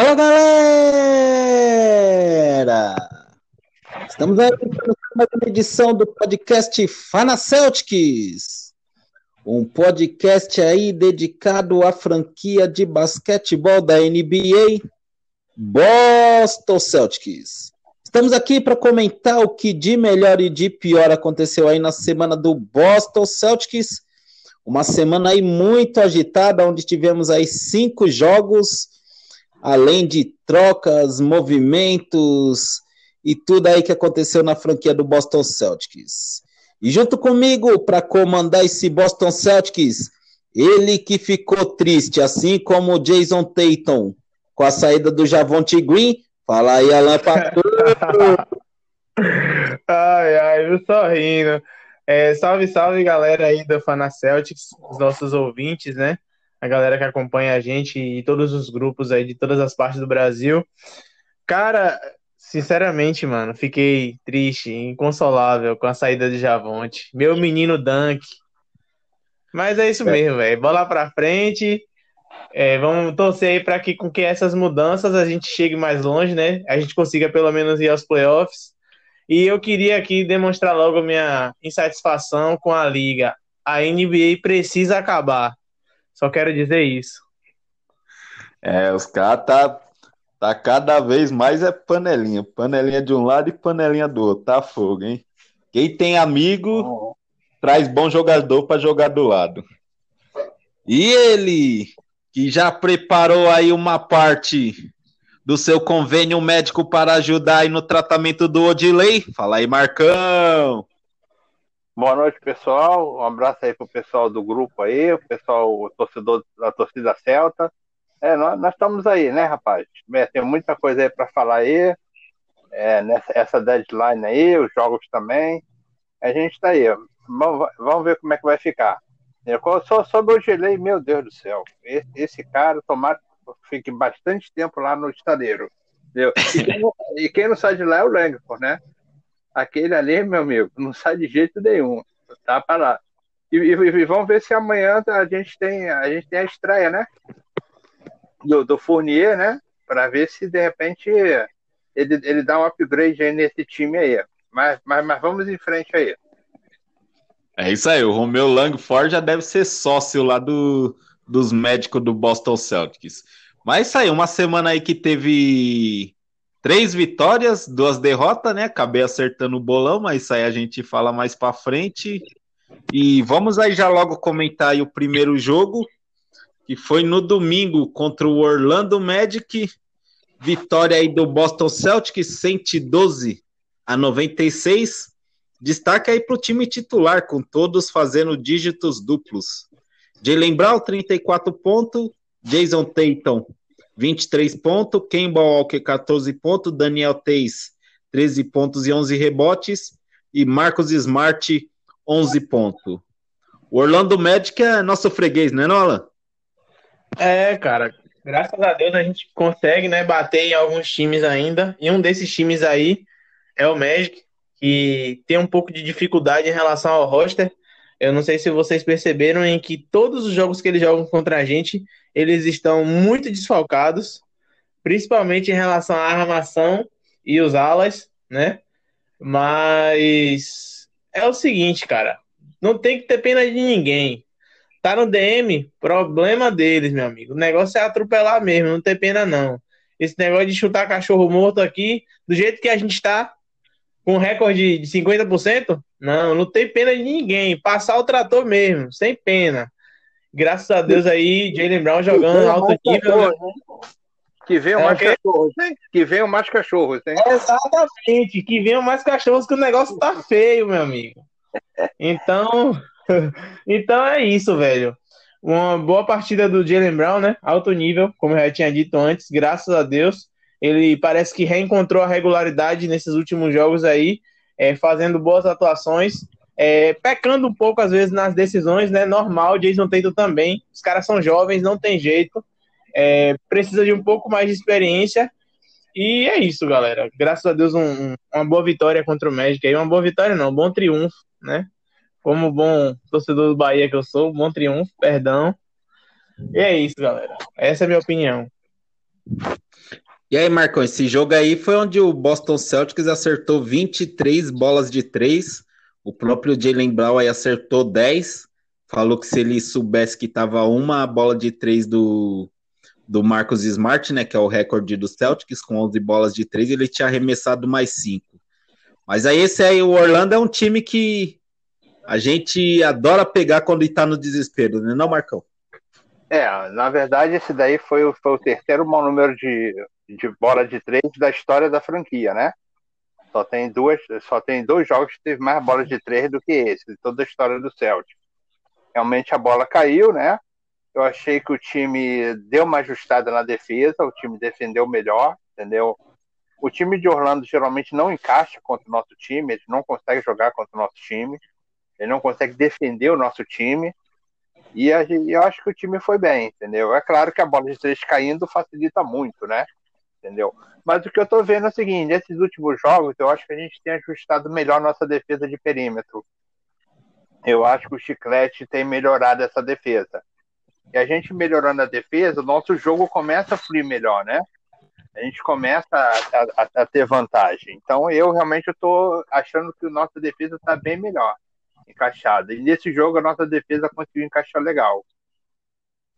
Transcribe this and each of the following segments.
Fala galera! Estamos aí para uma edição do podcast Fana Celtics, um podcast aí dedicado à franquia de basquetebol da NBA, Boston Celtics. Estamos aqui para comentar o que de melhor e de pior aconteceu aí na semana do Boston Celtics. Uma semana aí muito agitada, onde tivemos aí cinco jogos, além de trocas, movimentos e tudo aí que aconteceu na franquia do Boston Celtics. E junto comigo para comandar esse Boston Celtics, ele que ficou triste, assim como o Jason Tatum com a saída do Javonte Green, Fala aí, Alan Ai, ai, eu só rindo. É, salve, salve, galera aí do Fana Celtics, os nossos ouvintes, né? A galera que acompanha a gente e todos os grupos aí de todas as partes do Brasil. Cara, sinceramente, mano, fiquei triste, inconsolável com a saída de Javonte. Meu menino Dunk. Mas é isso mesmo, velho. Bola pra frente. É, vamos torcer aí para que com que essas mudanças a gente chegue mais longe, né? A gente consiga pelo menos ir aos playoffs. E eu queria aqui demonstrar logo minha insatisfação com a liga. A NBA precisa acabar. Só quero dizer isso. É, os caras tá, tá cada vez mais é panelinha. Panelinha de um lado e panelinha do outro. Tá fogo, hein? Quem tem amigo, oh. traz bom jogador para jogar do lado. E ele, que já preparou aí uma parte do seu convênio médico para ajudar aí no tratamento do Odilei. Fala aí, Marcão. Boa noite, pessoal. Um abraço aí pro pessoal do grupo aí, o pessoal, o torcedor da torcida Celta. É, nós, nós estamos aí, né, rapaz? É, tem muita coisa aí para falar aí. É, nessa essa deadline aí, os jogos também. A gente está aí. Vamos, vamos ver como é que vai ficar. Só sobre o Gelei, meu Deus do céu. Esse, esse cara, tomara que fique bastante tempo lá no. Entendeu? E, quem não, e quem não sai de lá é o Langford, né? Aquele ali, meu amigo, não sai de jeito nenhum. Tá para lá. E, e, e, vamos ver se amanhã a gente tem a, gente tem a estreia, né? Do, do Fournier, né? Para ver se de repente ele, ele dá um upgrade aí nesse time aí. Mas, mas, mas vamos em frente aí. É isso aí, o Romeu Langford já deve ser sócio lá do, dos médicos do Boston Celtics. Mas isso aí, uma semana aí que teve três vitórias, duas derrotas, né? Acabei acertando o bolão, mas isso aí a gente fala mais para frente. E vamos aí já logo comentar o primeiro jogo, que foi no domingo contra o Orlando Magic. Vitória aí do Boston Celtics, 112 a 96. Destaque aí para o time titular, com todos fazendo dígitos duplos. Jalen Brown, 34 pontos. Jason Tatum, 23 pontos. Kemba Walker, 14 pontos. Daniel Teis, 13 pontos e 11 rebotes. E Marcos Smart, 11 pontos. O Orlando Magic é nosso freguês, né, Nola? É, cara. Graças a Deus a gente consegue, né, bater em alguns times ainda. E um desses times aí é o Magic que tem um pouco de dificuldade em relação ao roster. Eu não sei se vocês perceberam em que todos os jogos que eles jogam contra a gente, eles estão muito desfalcados, principalmente em relação à armação e os alas, né? Mas é o seguinte, cara, não tem que ter pena de ninguém. Tá no DM, problema deles, meu amigo. O negócio é atropelar mesmo, não tem pena não. Esse negócio de chutar cachorro morto aqui, do jeito que a gente tá, com recorde de 50%? Não, não tem pena de ninguém. Passar o trator mesmo, sem pena. Graças a Deus aí, Jalen Brown jogando alto nível. Né? Que venham é mais cachorros, hein? Que venham mais cachorros, hein? Exatamente, que venham mais cachorros, que o negócio tá feio, meu amigo. Então, então é isso, velho. Uma boa partida do Jalen Brown, né? Alto nível, como eu já tinha dito antes, graças a Deus. Ele parece que reencontrou a regularidade nesses últimos jogos aí, é, fazendo boas atuações, é, pecando um pouco às vezes nas decisões, né? Normal, Jason Tatum também. Os caras são jovens, não tem jeito. É, precisa de um pouco mais de experiência. E é isso, galera. Graças a Deus, um, um, uma boa vitória contra o Magic aí. Uma boa vitória, não, um bom triunfo, né? Como bom torcedor do Bahia que eu sou, bom triunfo, perdão. E é isso, galera. Essa é a minha opinião. E aí, Marcão, esse jogo aí foi onde o Boston Celtics acertou 23 bolas de três. O próprio Jalen Brown aí acertou 10. Falou que se ele soubesse que tava uma bola de três do, do Marcos Smart, né, que é o recorde do Celtics, com 11 bolas de três, ele tinha arremessado mais cinco. Mas aí esse aí, o Orlando é um time que a gente adora pegar quando está no desespero, né, não, Marcão? É, na verdade, esse daí foi, foi o terceiro maior número de, de bola de três da história da franquia, né? Só tem duas, só tem dois jogos que teve mais bolas de três do que esse, de toda a história do Celtic. Realmente a bola caiu, né? Eu achei que o time deu uma ajustada na defesa, o time defendeu melhor, entendeu? O time de Orlando geralmente não encaixa contra o nosso time, ele não consegue jogar contra o nosso time, ele não consegue defender o nosso time. E eu acho que o time foi bem, entendeu? É claro que a bola de três caindo facilita muito, né? Entendeu? Mas o que eu tô vendo é o seguinte: nesses últimos jogos, eu acho que a gente tem ajustado melhor nossa defesa de perímetro. Eu acho que o Chiclete tem melhorado essa defesa. E a gente melhorando a defesa, o nosso jogo começa a fluir melhor, né? A gente começa a, a, a ter vantagem. Então eu realmente estou achando que a nossa defesa está bem melhor encaixada. E nesse jogo a nossa defesa conseguiu encaixar legal.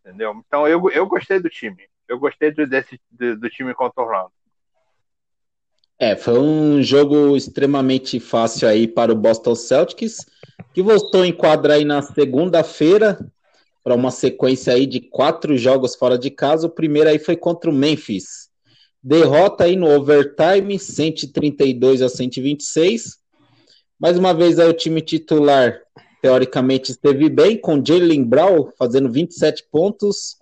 Entendeu? Então eu, eu gostei do time. Eu gostei do, desse, do, do time contra Orlando. É, foi um jogo extremamente fácil aí para o Boston Celtics, que voltou em quadra aí na segunda-feira para uma sequência aí de quatro jogos fora de casa. O primeiro aí foi contra o Memphis. Derrota aí no overtime, 132 a 126. Mais uma vez aí o time titular, teoricamente, esteve bem, com Jalen Brown fazendo 27 pontos.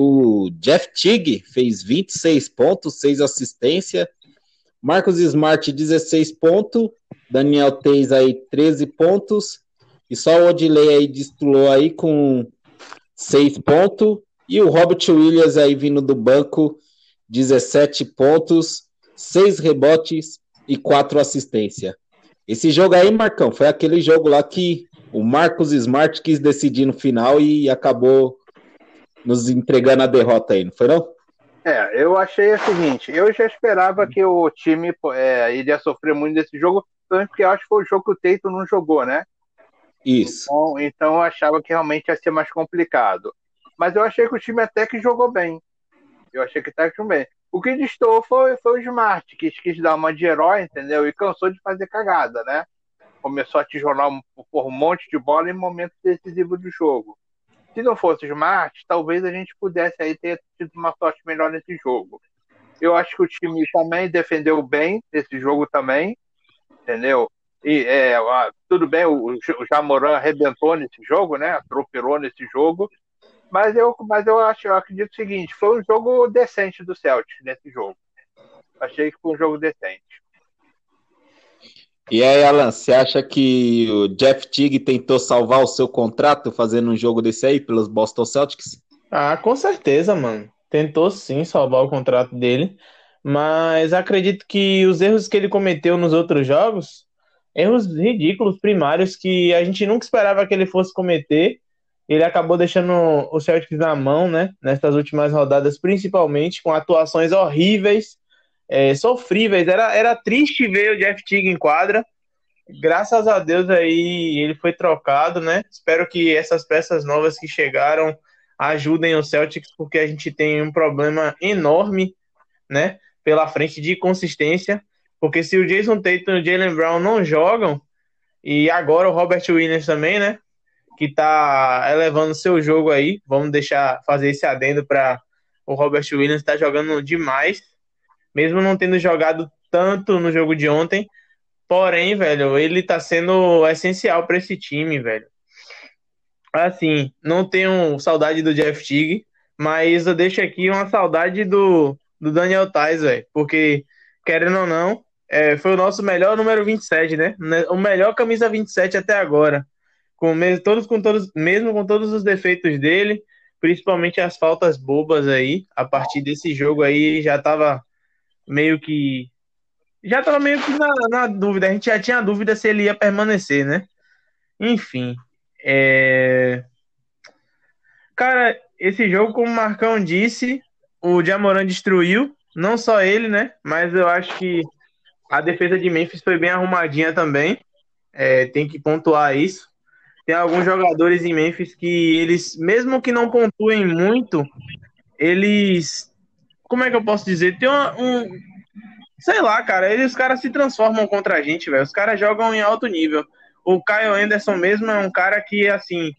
O Jeff Tigg fez 26 pontos, 6 assistências. Marcos Smart, 16 pontos. Daniel Teis aí, 13 pontos. E só o Odilei aí destruiu aí com 6 pontos. E o Robert Williams aí vindo do banco, 17 pontos, 6 rebotes e 4 assistências. Esse jogo aí, Marcão, foi aquele jogo lá que o Marcos Smart quis decidir no final e acabou nos entregando a derrota aí, não foi não? É, eu achei o seguinte, eu já esperava que o time é, iria sofrer muito nesse jogo, porque eu acho que foi o jogo que o Teito não jogou, né? Isso. Então, então eu achava que realmente ia ser mais complicado. Mas eu achei que o time até que jogou bem. Eu achei que até que jogou bem. O que distou foi, foi o Smart, que quis dar uma de herói, entendeu? E cansou de fazer cagada, né? Começou a tijolar um, por um monte de bola em momentos decisivos do jogo. Se não fosse Smart, talvez a gente pudesse aí ter tido uma sorte melhor nesse jogo. Eu acho que o time também defendeu bem nesse jogo também, entendeu? E é, tudo bem, o, o Jamoran arrebentou nesse jogo, né? Atropelou nesse jogo, mas eu, mas eu acho, eu acredito o seguinte, foi um jogo decente do Celtic nesse jogo. Achei que foi um jogo decente. E aí, Alan, você acha que o Jeff Tigg tentou salvar o seu contrato fazendo um jogo desse aí pelos Boston Celtics? Ah, com certeza, mano. Tentou sim salvar o contrato dele, mas acredito que os erros que ele cometeu nos outros jogos, erros ridículos, primários, que a gente nunca esperava que ele fosse cometer, ele acabou deixando o Celtics na mão, né? Nessas últimas rodadas, principalmente com atuações horríveis, é, sofríveis. Era, era triste ver o Jeff Teague em quadra. Graças a Deus aí ele foi trocado, né? Espero que essas peças novas que chegaram ajudem o Celtics, porque a gente tem um problema enorme, né? Pela frente de consistência. Porque se o Jason Tatum e o Jalen Brown não jogam, e agora o Robert Williams também, né? que está elevando seu jogo aí. Vamos deixar fazer esse adendo para o Robert Williams está jogando demais, mesmo não tendo jogado tanto no jogo de ontem. Porém, velho, ele está sendo essencial para esse time, velho. Assim, não tenho saudade do Jeff Tigg, mas eu deixo aqui uma saudade do, do Daniel Tais, velho, porque querendo ou não, é, foi o nosso melhor número 27, né? O melhor camisa 27 até agora com todos com todos, mesmo com todos os defeitos dele, principalmente as faltas bobas aí, a partir desse jogo aí já tava meio que já tava meio que na, na dúvida, a gente já tinha dúvida se ele ia permanecer, né? Enfim, é... cara, esse jogo, como o Marcão disse, o Jamoran destruiu, Não só ele, né? Mas eu acho que a defesa de Memphis foi bem arrumadinha também. É, tem que pontuar isso. Tem alguns jogadores em Memphis que eles, mesmo que não pontuem muito, eles. Como é que eu posso dizer? Tem uma, um. Sei lá, cara, eles, os caras se transformam contra a gente, velho. Os caras jogam em alto nível. O Kyle Anderson mesmo é um cara que, assim,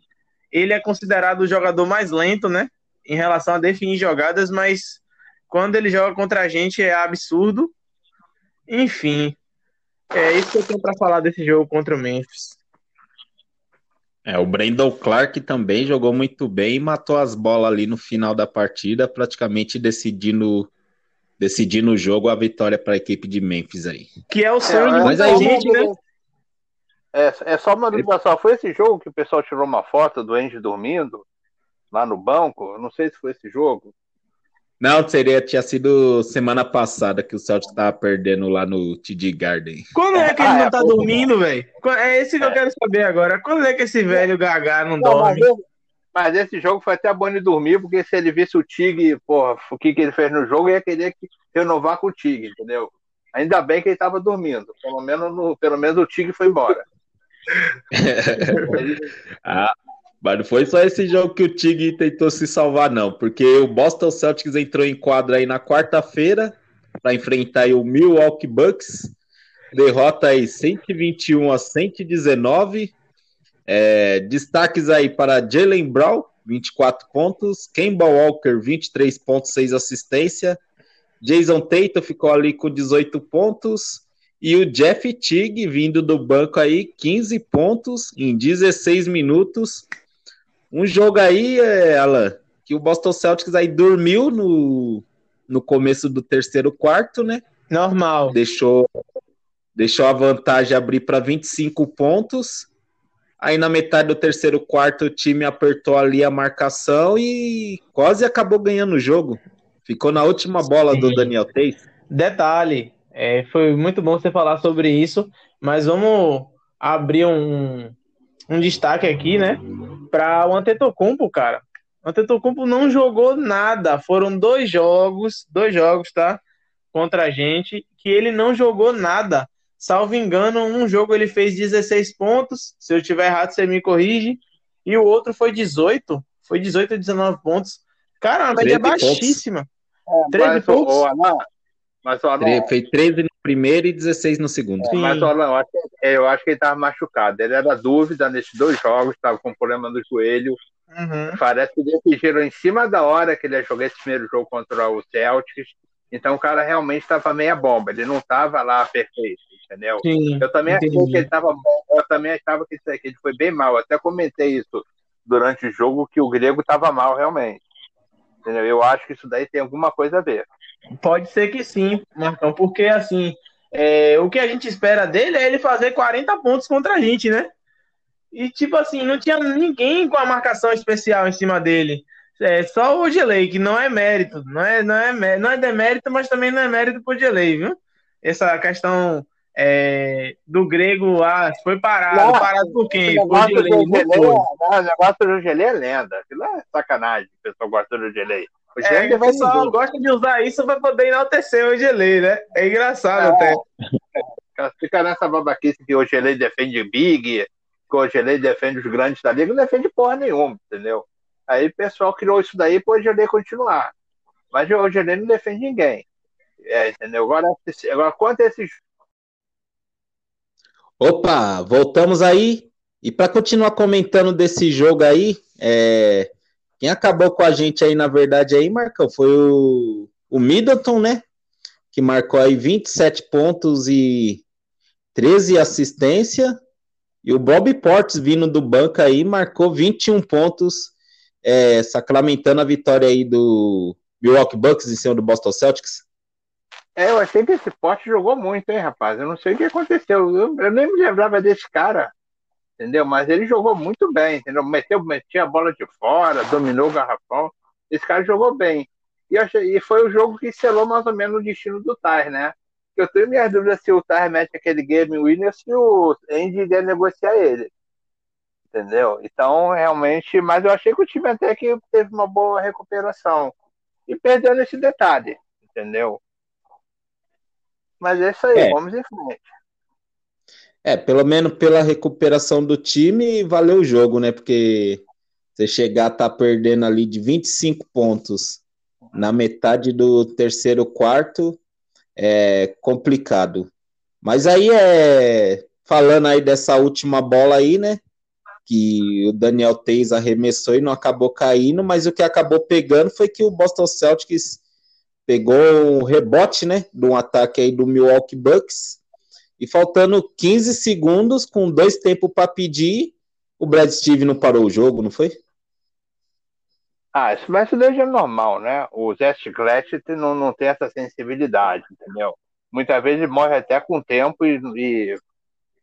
ele é considerado o jogador mais lento, né? Em relação a definir jogadas, mas quando ele joga contra a gente é absurdo. Enfim, é isso que eu tenho para falar desse jogo contra o Memphis. É, o Brandon Clark também jogou muito bem e matou as bolas ali no final da partida, praticamente decidindo decidindo o jogo a vitória para a equipe de Memphis aí. Que é o sonho é, de muita gente, né? É, é só uma dúvida só. Foi esse jogo que o pessoal tirou uma foto do Andy dormindo lá no banco? Eu não sei se foi esse jogo. Não, seria, tinha sido semana passada que o Celtic tava perdendo lá no TD Garden. Quando é que ele ah, não é, tá dormindo, velho? É esse que eu quero saber agora. Quando é que esse velho Gagá não, não dorme? Mas, mas, esse jogo foi até bom de dormir, porque se ele visse o Tig, porra, o que, que ele fez no jogo, ia querer renovar com o Tig, entendeu? Ainda bem que ele tava dormindo. Pelo menos, no, pelo menos o Tig foi embora. ah, mas não foi só esse jogo que o Tig tentou se salvar, não, porque o Boston Celtics entrou em quadra aí na quarta-feira para enfrentar o Milwaukee Bucks, derrota aí 121 a 119. É, destaques aí para Jalen Brown, 24 pontos, Kemba Walker, 23,6 assistência, Jason Tatum ficou ali com 18 pontos, e o Jeff Tigg vindo do banco aí, 15 pontos em 16 minutos. Um jogo aí, é, Alan, que o Boston Celtics aí dormiu no, no começo do terceiro quarto, né? Normal. Deixou, deixou a vantagem abrir para 25 pontos. Aí na metade do terceiro quarto o time apertou ali a marcação e quase acabou ganhando o jogo. Ficou na última bola Sim. do Daniel Tate. Detalhe, é, foi muito bom você falar sobre isso, mas vamos abrir um, um destaque aqui, né? Para o Antetokounmpo, cara. O Antetokounmpo não jogou nada. Foram dois jogos, dois jogos, tá? Contra a gente, que ele não jogou nada. Salvo engano, um jogo ele fez 16 pontos. Se eu tiver errado, você me corrige. E o outro foi 18. Foi 18 ou 19 pontos. Cara, uma média baixíssima. É, 13 pontos. Mas o Alan... Fez 13 no primeiro e 16 no segundo. É, mas o Alan, eu acho, eu acho que ele estava machucado. Ele era dúvida nesses dois jogos, estava com problema no joelho. Uhum. Parece que decidiram em cima da hora que ele ia jogar esse primeiro jogo contra o Celtics. Então o cara realmente estava meia bomba. Ele não estava lá perfeito, entendeu? Sim, eu também entendi. achei que ele estava bom. Eu também achava que, que ele foi bem mal. Eu até comentei isso durante o jogo, que o grego estava mal realmente. Entendeu? Eu acho que isso daí tem alguma coisa a ver. Pode ser que sim, Marcão, porque assim, é, o que a gente espera dele é ele fazer 40 pontos contra a gente, né? E tipo assim, não tinha ninguém com a marcação especial em cima dele. É só o Ogelei, que não é mérito, não é, não é, não é demérito, mas também não é mérito pro Ogelei, viu? Essa questão é, do grego, ah, foi parado, não, parado por quem? O negócio, do Ogelei, o negócio do Ogelei é lenda, aquilo é sacanagem, o pessoal gosta do Ogelei. O é, o pessoal gosta de usar isso para poder enaltecer o Ogelei, né? É engraçado é. até. Fica nessa babaquice que o Ogelei defende Big, que o Ogelei defende os grandes da liga, não defende porra nenhuma, entendeu? Aí o pessoal criou isso daí para o Ogelei continuar. Mas o Ogelei não defende ninguém. É, entendeu? Agora, agora quanto a esses. Opa, voltamos aí. E para continuar comentando desse jogo aí, é, quem acabou com a gente aí, na verdade, aí, Marcão, foi o, o Middleton, né? Que marcou aí 27 pontos e 13 assistência. E o Bob Portes, vindo do banco aí, marcou 21 pontos, é, sacramentando a vitória aí do Milwaukee Bucks em cima do Boston Celtics. É, eu achei que esse Porte jogou muito, hein, rapaz? Eu não sei o que aconteceu. Eu, eu nem me lembrava desse cara entendeu? Mas ele jogou muito bem, entendeu? Meteu, metia a bola de fora, dominou o garrafão. Esse cara jogou bem. E, achei, e foi o jogo que selou mais ou menos o destino do Tar, né? Eu tenho minhas dúvidas se o Tar mete aquele game winner se o Andy der negociar ele. Entendeu? Então, realmente, mas eu achei que o time até que teve uma boa recuperação. E perdeu nesse detalhe, entendeu? Mas é isso aí, é. vamos em frente. É, pelo menos pela recuperação do time, valeu o jogo, né? Porque você chegar a tá perdendo ali de 25 pontos na metade do terceiro quarto é complicado. Mas aí é falando aí dessa última bola aí, né? Que o Daniel Teis arremessou e não acabou caindo, mas o que acabou pegando foi que o Boston Celtics pegou um rebote, né? De um ataque aí do Milwaukee Bucks. E faltando 15 segundos, com dois tempos para pedir, o Brad Steve não parou o jogo, não foi? Ah, isso, mas isso daí é normal, né? O Zé Chiclete não, não tem essa sensibilidade, entendeu? Muitas vezes ele morre até com tempo e, e,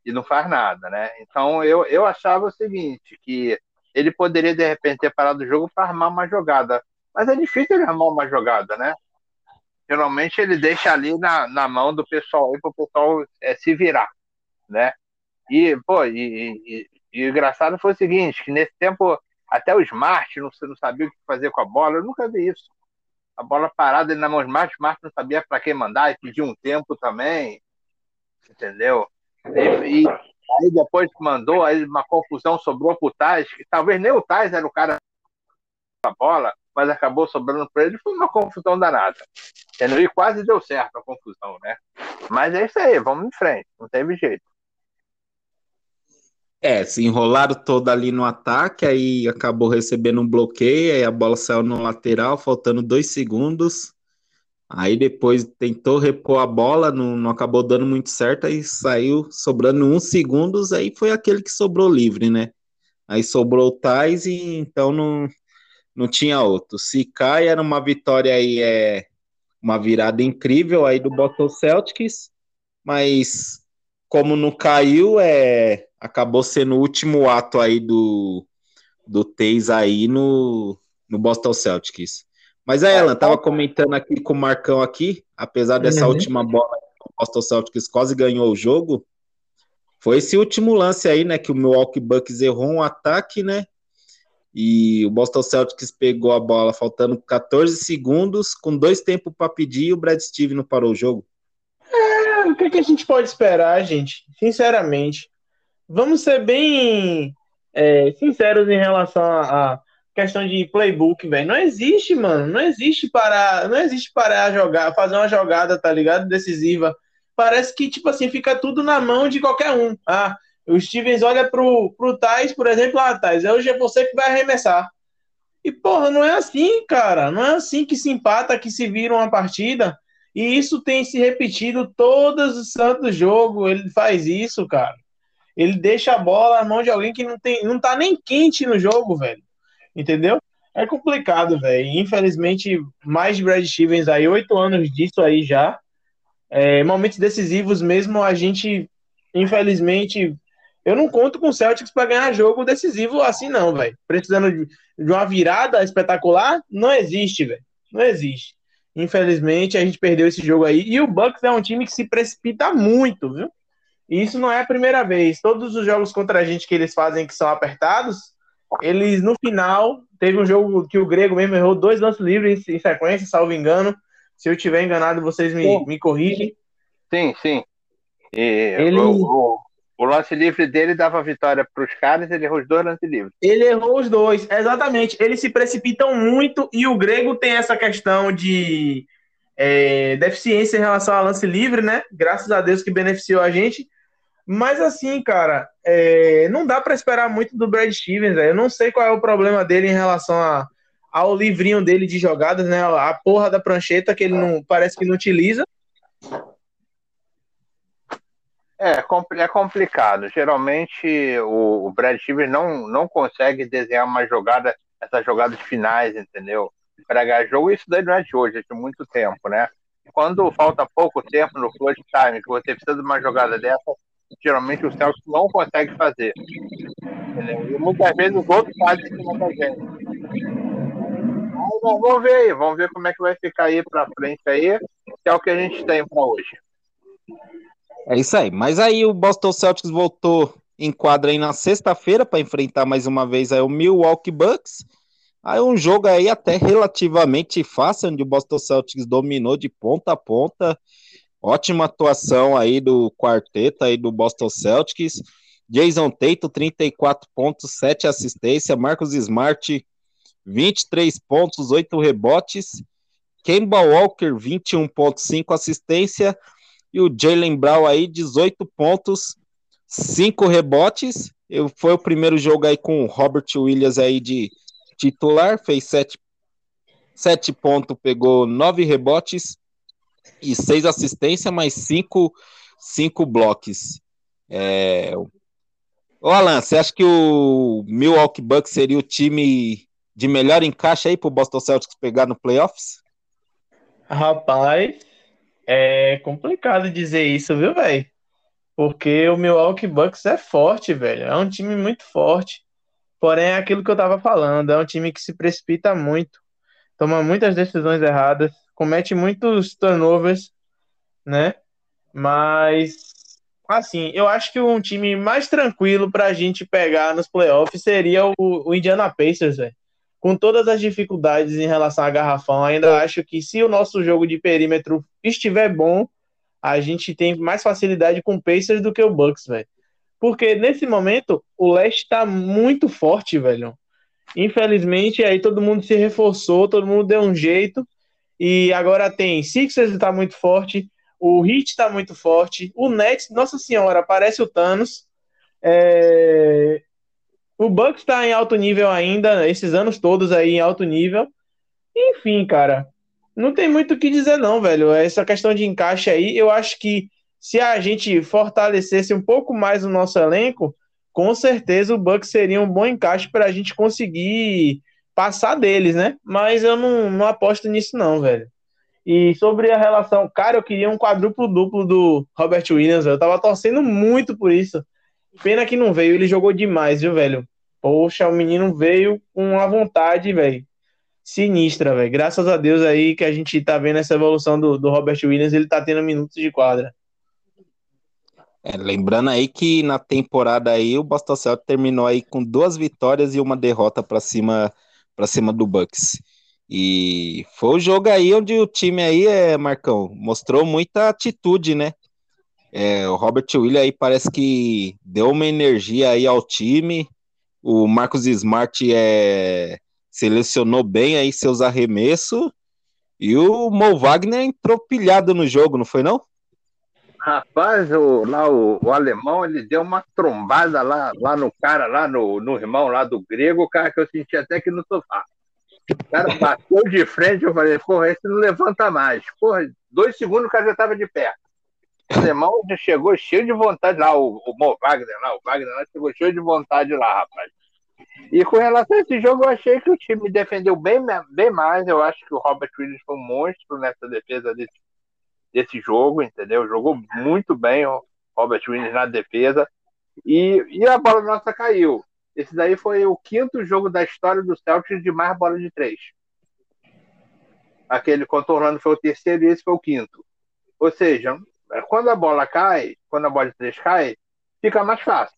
e, não faz nada, né? Então eu, eu achava o seguinte, que ele poderia de repente ter parado o jogo para armar uma jogada. Mas é difícil ele armar uma jogada, né? Geralmente ele deixa ali na, na mão do pessoal para o pessoal é, se virar, né? E, pô, e, e, e o engraçado foi o seguinte, que nesse tempo até o Smart não, não sabia o que fazer com a bola. Eu nunca vi isso. A bola parada na mão do Smart, o Smart não sabia para quem mandar e pediu um tempo também. Entendeu? E, e aí depois que mandou, aí uma confusão sobrou pro Tais, que talvez nem o Tais era o cara da bola, mas acabou sobrando para ele. Foi uma confusão danada. Entendeu? E quase deu certo a confusão, né? Mas é isso aí, vamos em frente, não teve jeito. É, se enrolaram todo ali no ataque, aí acabou recebendo um bloqueio, aí a bola saiu no lateral, faltando dois segundos. Aí depois tentou repor a bola, não, não acabou dando muito certo, aí saiu sobrando uns segundos, aí foi aquele que sobrou livre, né? Aí sobrou o Tais e então não, não tinha outro. Se cai, era uma vitória aí, é uma virada incrível aí do Boston Celtics, mas como não caiu, é acabou sendo o último ato aí do, do Teis aí no, no Boston Celtics. Mas a Ellen tava comentando aqui com o Marcão aqui, apesar dessa uhum. última bola o Boston Celtics quase ganhou o jogo, foi esse último lance aí, né, que o Milwaukee Bucks errou um ataque, né, e o Boston Celtics pegou a bola faltando 14 segundos, com dois tempos para pedir, e o Brad Steve não parou o jogo. É, o que, que a gente pode esperar, gente? Sinceramente, vamos ser bem é, sinceros em relação à questão de playbook, velho. Não existe, mano. Não existe para, não existe parar jogar, fazer uma jogada, tá ligado? Decisiva. Parece que tipo assim fica tudo na mão de qualquer um. Ah, o Stevens olha pro pro Tais, por exemplo, ah, Tais, hoje é você que vai arremessar. E porra, não é assim, cara. Não é assim que se empata, que se vira uma partida. E isso tem se repetido todos os santos jogos. Ele faz isso, cara ele deixa a bola na mão de alguém que não, tem, não tá nem quente no jogo, velho. Entendeu? É complicado, velho. Infelizmente, mais de Brad Stevens aí, oito anos disso aí já. É, momentos decisivos mesmo, a gente, infelizmente, eu não conto com o Celtics para ganhar jogo decisivo assim, não, velho. Precisando de, de, uma virada espetacular, não existe, velho. Não existe. Infelizmente, a gente perdeu esse jogo aí. E o Bucks é um time que se precipita muito, viu? E isso não é a primeira vez. Todos os jogos contra a gente que eles fazem que são apertados, eles no final teve um jogo que o Grego mesmo errou dois lances livres em sequência, salvo engano. Se eu tiver enganado, vocês me, me corrigem. Sim, sim. E ele... o, o, o, lance livre dele dava vitória para os caras, ele errou os dois lances livres. Ele errou os dois, exatamente. Eles se precipitam muito e o Grego tem essa questão de é, deficiência em relação ao lance livre, né? Graças a Deus que beneficiou a gente. Mas assim, cara, é, não dá para esperar muito do Brad Stevens. Eu não sei qual é o problema dele em relação a, ao livrinho dele de jogadas, né? A porra da prancheta que ele não parece que não utiliza. É, é complicado. Geralmente o, o Brad Stevens não, não consegue desenhar uma jogada, essas jogadas finais, entendeu? Para ganhar jogo, isso daí não é de hoje, é de muito tempo, né? Quando falta pouco tempo no clutch time, que você precisa de uma jogada dessa, geralmente o Celso não consegue fazer. Entendeu? E muitas vezes os outros fazem em cima da gente. Mas vamos ver aí, vamos ver como é que vai ficar aí para frente aí, que é o que a gente tem para hoje. É isso aí. Mas aí o Boston Celtics voltou em quadra aí na sexta-feira para enfrentar mais uma vez aí o Milwaukee Bucks. Aí um jogo aí até relativamente fácil, onde o Boston Celtics dominou de ponta a ponta. Ótima atuação aí do quarteto aí do Boston Celtics. Jason Tatum, 34 pontos, 7 assistências. Marcos Smart, 23 pontos, 8 rebotes. Kemba Walker, 21.5 assistência. E o Jalen Brown aí, 18 pontos, 5 rebotes. Eu, foi o primeiro jogo aí com o Robert Williams aí de titular, fez 7 sete, pontos, pegou 9 rebotes e 6 assistências, mais 5 cinco, blocos. É... Ô Alan, você acha que o Milwaukee Bucks seria o time de melhor encaixe aí para o Boston Celtics pegar no playoffs? Rapaz, é complicado dizer isso, viu, velho? Porque o Milwaukee Bucks é forte, velho. É um time muito forte. Porém, é aquilo que eu tava falando. É um time que se precipita muito, toma muitas decisões erradas, comete muitos turnovers, né? Mas, assim, eu acho que um time mais tranquilo pra gente pegar nos playoffs seria o, o Indiana Pacers, velho com todas as dificuldades em relação a garrafão, ainda acho que se o nosso jogo de perímetro estiver bom, a gente tem mais facilidade com o Pacers do que o Bucks, velho. Porque nesse momento o leste tá muito forte, velho. Infelizmente, aí todo mundo se reforçou, todo mundo deu um jeito. E agora tem Sixers tá muito forte, o Heat tá muito forte, o Nets, nossa senhora, parece o Thanos. É... O Bucks está em alto nível ainda, esses anos todos aí em alto nível. Enfim, cara, não tem muito o que dizer não, velho. Essa questão de encaixe aí, eu acho que se a gente fortalecesse um pouco mais o nosso elenco, com certeza o Bucks seria um bom encaixe para a gente conseguir passar deles, né? Mas eu não, não aposto nisso não, velho. E sobre a relação, cara, eu queria um quadruplo duplo do Robert Williams, eu tava torcendo muito por isso. Pena que não veio, ele jogou demais, viu, velho? Poxa, o menino veio com uma vontade, velho. Sinistra, velho. Graças a Deus aí que a gente tá vendo essa evolução do, do Robert Williams, ele tá tendo minutos de quadra. É, lembrando aí que na temporada aí o Boston Celtics terminou aí com duas vitórias e uma derrota para cima para cima do Bucks. E foi o jogo aí onde o time aí, é, Marcão, mostrou muita atitude, né? É, o Robert Williams aí parece que deu uma energia aí ao time. O Marcos Smart é, selecionou bem aí seus arremessos. E o Mo Wagner entrou pilhado no jogo, não foi não? Rapaz, o, lá o, o, alemão ele deu uma trombada lá, lá no cara, lá no, no irmão lá do grego, cara, que eu senti até que no sofá. O cara bateu de frente, eu falei, porra, esse não levanta mais. Porra, dois segundos o cara já estava de pé. Alemão já chegou cheio de vontade lá, o, o Wagner lá, o Wagner lá chegou cheio de vontade lá, rapaz. E com relação a esse jogo, eu achei que o time defendeu bem, bem mais. Eu acho que o Robert Williams foi um monstro nessa defesa desse, desse jogo, entendeu? Jogou muito bem o Robert Williams na defesa. E, e a bola nossa caiu. Esse daí foi o quinto jogo da história do Celtics de mais bola de três. Aquele contra o Orlando foi o terceiro e esse foi o quinto. Ou seja, quando a bola cai, quando a bola de três cai, fica mais fácil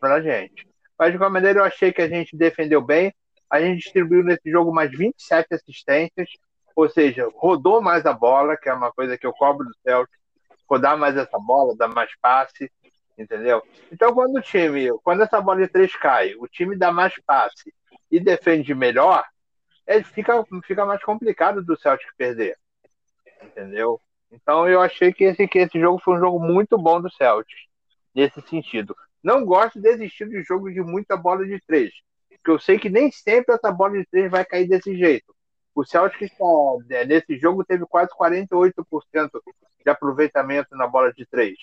pra gente. Mas de qualquer maneira, eu achei que a gente defendeu bem. A gente distribuiu nesse jogo mais 27 assistências, ou seja, rodou mais a bola, que é uma coisa que eu cobro do Celtic, rodar mais essa bola, dar mais passe, entendeu? Então, quando o time, quando essa bola de três cai, o time dá mais passe e defende melhor, é, fica, fica mais complicado do Celtic perder, entendeu? Então eu achei que esse, que esse jogo foi um jogo muito bom do Celtics, nesse sentido. Não gosto desse estilo de jogo de muita bola de três, porque eu sei que nem sempre essa bola de três vai cair desse jeito. O Celtics é, nesse jogo teve quase 48% de aproveitamento na bola de três.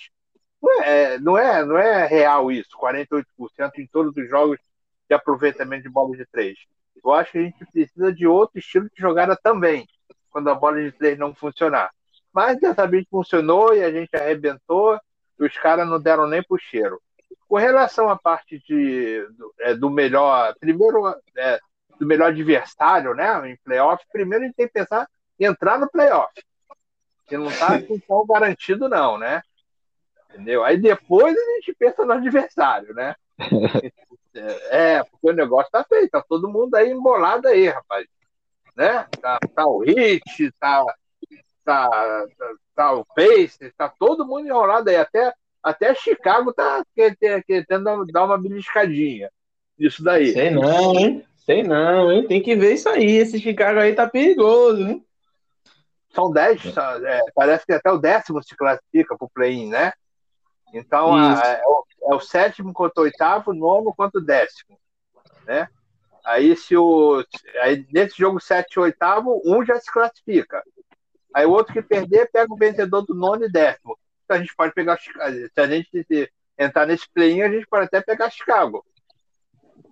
Não é, não é, não é real isso, 48% em todos os jogos de aproveitamento de bola de três. Eu acho que a gente precisa de outro estilo de jogada também, quando a bola de três não funcionar. Mas dessa vez funcionou e a gente arrebentou os caras não deram nem pro cheiro. Com relação à parte de, do, é, do melhor, primeiro, é, do melhor adversário, né, em playoff, primeiro a gente tem que pensar em entrar no playoff. Que não está tão garantido, não, né? Entendeu? Aí depois a gente pensa no adversário, né? É, é, porque o negócio tá feito, tá todo mundo aí embolado aí, rapaz. Né? Tá, tá o Hit, tá, tá, tá, tá o Pace, tá todo mundo enrolado aí. Até, até Chicago tá querendo dar uma beliscadinha. Isso daí. Sei não, hein? Sei não, hein? Tem que ver isso aí. Esse Chicago aí tá perigoso, hein? São 10, é, parece que até o décimo se classifica pro play-in, né? Então, a, é, o, é, o, sétimo contra o oitavo, nono contra o décimo, né? Aí, se o, aí, nesse jogo 7 e oitavo, um já se classifica. Aí o outro que perder pega o vencedor do nono e décimo. Então a gente pode pegar. Se a gente entrar nesse play-in, a gente pode até pegar Chicago.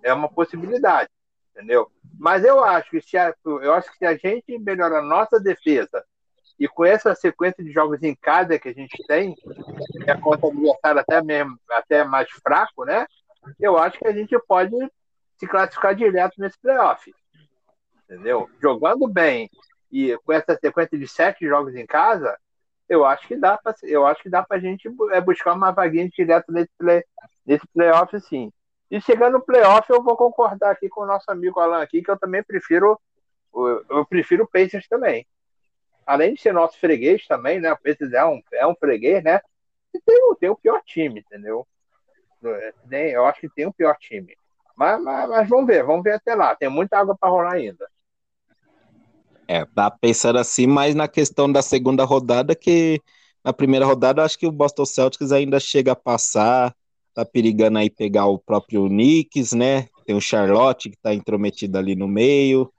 É uma possibilidade, entendeu? Mas eu acho que se a, eu acho que se a gente melhorar a nossa defesa e com essa sequência de jogos em casa que a gente tem, que é contra adversário até mesmo até mais fraco, né? Eu acho que a gente pode se classificar direto nesse playoff. Entendeu? Jogando bem e com essa sequência de sete jogos em casa, eu acho que dá para eu acho que dá para gente é, buscar uma vaguinha direto nesse play, nesse playoff sim. E chegando no playoff, eu vou concordar aqui com o nosso amigo Alan aqui, que eu também prefiro eu prefiro o Pacers também. Além de ser nosso freguês também, né? O Pacers é um, é um freguês, né? E tem, tem o pior time, entendeu? Eu acho que tem o pior time. Mas, mas, mas vamos ver, vamos ver até lá. Tem muita água para rolar ainda. É, tá pensando assim, mas na questão da segunda rodada, que na primeira rodada acho que o Boston Celtics ainda chega a passar, tá perigando aí pegar o próprio Knicks, né? Tem o Charlotte que tá intrometido ali no meio,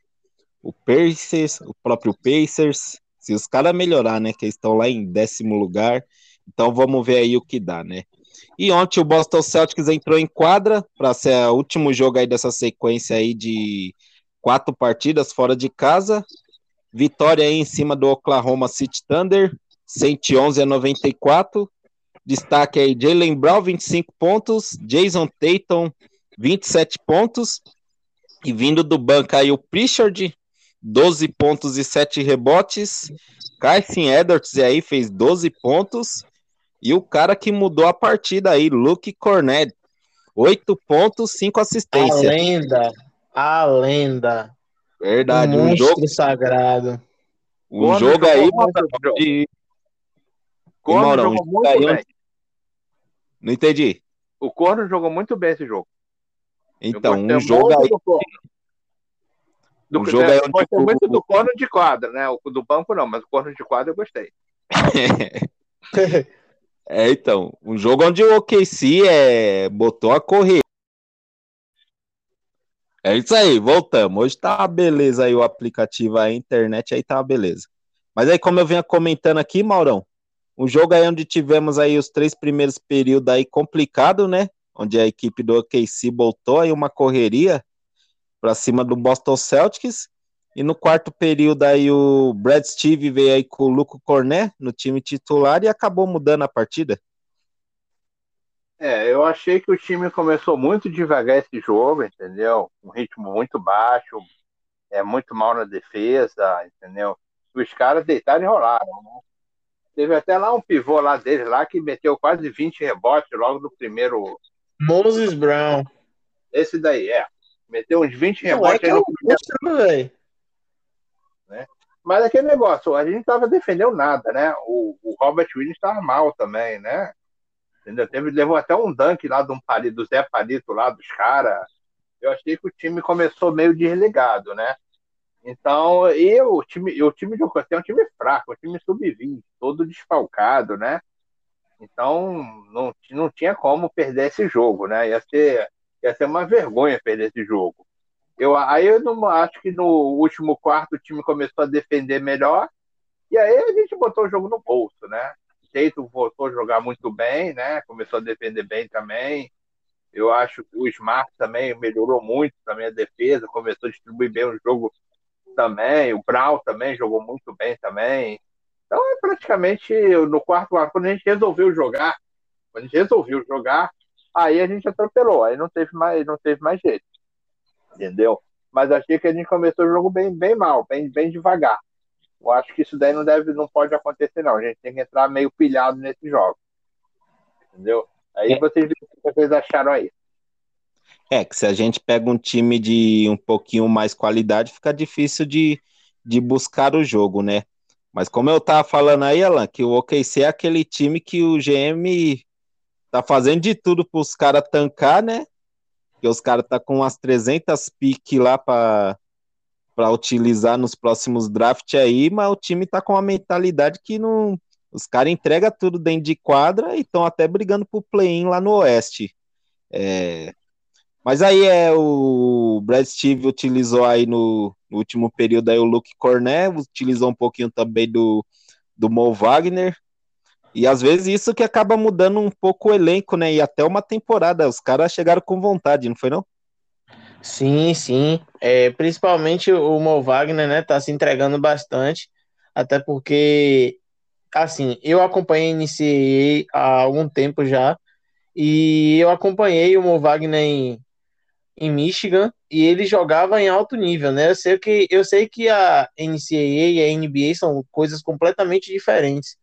o Pacers, o próprio Pacers. Se os caras melhorar, né? Que estão lá em décimo lugar, então vamos ver aí o que dá, né? E ontem o Boston Celtics entrou em quadra para ser o último jogo aí dessa sequência aí de quatro partidas fora de casa. Vitória aí em cima do Oklahoma City Thunder, 111 a 94. Destaque aí Jalen Brown, 25 pontos, Jason Tatum, 27 pontos. E vindo do banco aí o Pritchard, 12 pontos e 7 rebotes. Kyson Edwards aí fez 12 pontos. E o cara que mudou a partida aí, Luke Cornett, 8 pontos, 5 assistências. A lenda, a lenda. Verdade, um, um jogo sagrado. Um jogo aí, de... Corno jogou muito aí, bem. Não entendi. O Corno jogou muito bem esse jogo. Então, um jogo aí. Do, um jogo é, aí onde gostei o... muito do corno de quadra, né? O do banco não, mas o corno de quadra eu gostei. é, então, um jogo onde o OKC é, botou a correr. É isso aí, voltamos. Hoje tá uma beleza aí o aplicativo, a internet aí tá uma beleza. Mas aí, como eu vinha comentando aqui, Maurão, um jogo aí onde tivemos aí os três primeiros períodos aí complicado, né? Onde a equipe do OKC botou aí uma correria para cima do Boston Celtics. E no quarto período aí o Brad Steve veio aí com o Luco Cornet no time titular e acabou mudando a partida. É, eu achei que o time começou muito devagar esse jogo, entendeu? Um ritmo muito baixo, é muito mal na defesa, entendeu? Os caras deitaram e rolaram, né? Teve até lá um pivô lá deles lá que meteu quase 20 rebotes logo no primeiro. Moses Brown. Esse daí, é. Meteu uns 20 rebotes. É no primeiro... né? Mas aquele negócio, a gente tava defendendo nada, né? O, o Robert Williams estava mal também, né? Entendeu? Teve, levou até um dunk lá do, do Zé Palito lá dos caras. Eu achei que o time começou meio desligado, né? Então, e o time, o time de Ocoté é um time fraco, um time sub-20, todo desfalcado, né? Então, não, não tinha como perder esse jogo, né? Ia ser, ia ser uma vergonha perder esse jogo. Eu, aí eu não acho que no último quarto o time começou a defender melhor, e aí a gente botou o jogo no bolso, né? Tatum voltou a jogar muito bem, né? Começou a defender bem também. Eu acho que o Smart também melhorou muito também a defesa, começou a distribuir bem o jogo também. O Brown também jogou muito bem também. Então, é praticamente no quarto quarto, quando a gente resolveu jogar, quando a gente resolveu jogar, aí a gente atropelou, aí não teve mais, não teve mais jeito. Entendeu? Mas achei que a gente começou o jogo bem, bem mal, bem, bem devagar. Eu acho que isso daí não deve, não pode acontecer, não. A gente tem que entrar meio pilhado nesse jogo. Entendeu? Aí é. vocês o que vocês acharam aí. É, que se a gente pega um time de um pouquinho mais qualidade, fica difícil de, de buscar o jogo, né? Mas como eu tava falando aí, Alan, que o OKC é aquele time que o GM tá fazendo de tudo para os caras tancar, né? Que os caras tá com umas 300 piques lá para para utilizar nos próximos drafts aí, mas o time tá com uma mentalidade que não os caras entregam tudo dentro de quadra e estão até brigando pro play-in lá no Oeste. É... Mas aí é o Brad Steve utilizou aí no, no, último período aí o Luke Cornet, utilizou um pouquinho também do, do Mo Wagner. E às vezes isso que acaba mudando um pouco o elenco, né? E até uma temporada. Os caras chegaram com vontade, não foi não? Sim, sim. É, principalmente o Mo Wagner, né? Tá se entregando bastante. Até porque assim, eu acompanhei, iniciei há algum tempo já, e eu acompanhei o Mo Wagner em, em Michigan, e ele jogava em alto nível, né? Eu sei que, eu sei que a NCAA e a NBA são coisas completamente diferentes.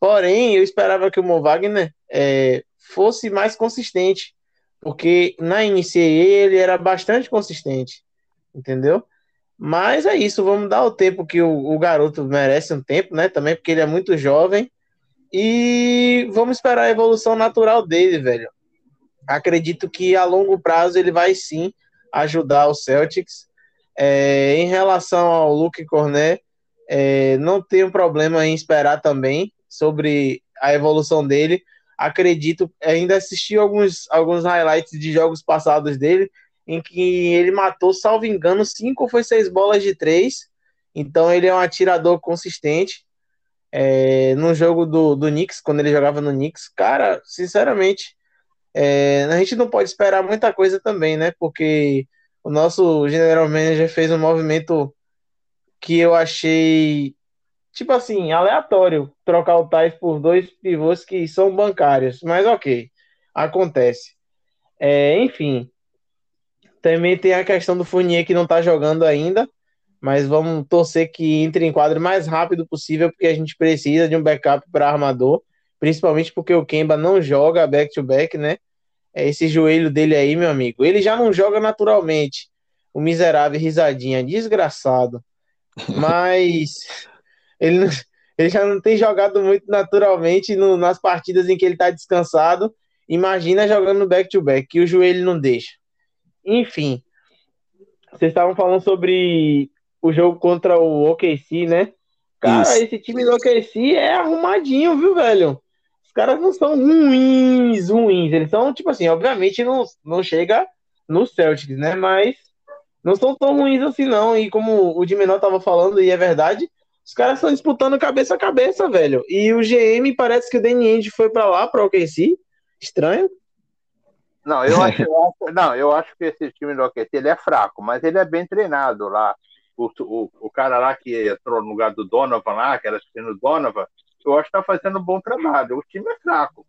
Porém, eu esperava que o Mo Wagner é, fosse mais consistente, porque na NCAA ele era bastante consistente, entendeu? Mas é isso, vamos dar o tempo que o, o, garoto merece um tempo, né? Também porque ele é muito jovem. E vamos esperar a evolução natural dele, velho. Acredito que a longo prazo ele vai sim ajudar o Celtics. É, em relação ao Luke Cornet, é, não tenho problema em esperar também sobre a evolução dele. Acredito, ainda assisti alguns, alguns highlights de jogos passados dele em que ele matou, salvo engano, cinco ou foi seis bolas de três. Então ele é um atirador consistente. É, no jogo do, do Knicks, quando ele jogava no Knicks, cara, sinceramente, é, a gente não pode esperar muita coisa também, né? Porque o nosso general manager fez um movimento que eu achei, tipo assim, aleatório, trocar o Tais por dois pivôs que são bancários, mas ok, acontece. É, enfim, também tem a questão do Fournier que não tá jogando ainda, mas vamos torcer que entre em quadro o mais rápido possível, porque a gente precisa de um backup para armador, principalmente porque o Kemba não joga back-to-back, -back, né? É esse joelho dele aí, meu amigo. Ele já não joga naturalmente. O miserável risadinha, desgraçado. Mas ele, ele já não tem jogado muito naturalmente no, nas partidas em que ele tá descansado. Imagina jogando back-to-back, -back, que o joelho não deixa. Enfim, vocês estavam falando sobre o jogo contra o OKC, né? Cara, Isso. esse time do OKC é arrumadinho, viu, velho? Os caras não são ruins, ruins. Eles são, tipo assim, obviamente não, não chega no Celtics, né? Mas não são tão ruins assim, não. E como o Dimenor tava falando, e é verdade, os caras estão disputando cabeça a cabeça, velho. E o GM parece que o Danny foi para lá, para o OKC. Estranho. Não, eu acho, eu acho, não, eu acho que esse time do OKC ele é fraco, mas ele é bem treinado lá. O, o, o cara lá que entrou no lugar do Donovan lá, que era assistindo Donovan, eu acho que está fazendo um bom trabalho. O time é fraco.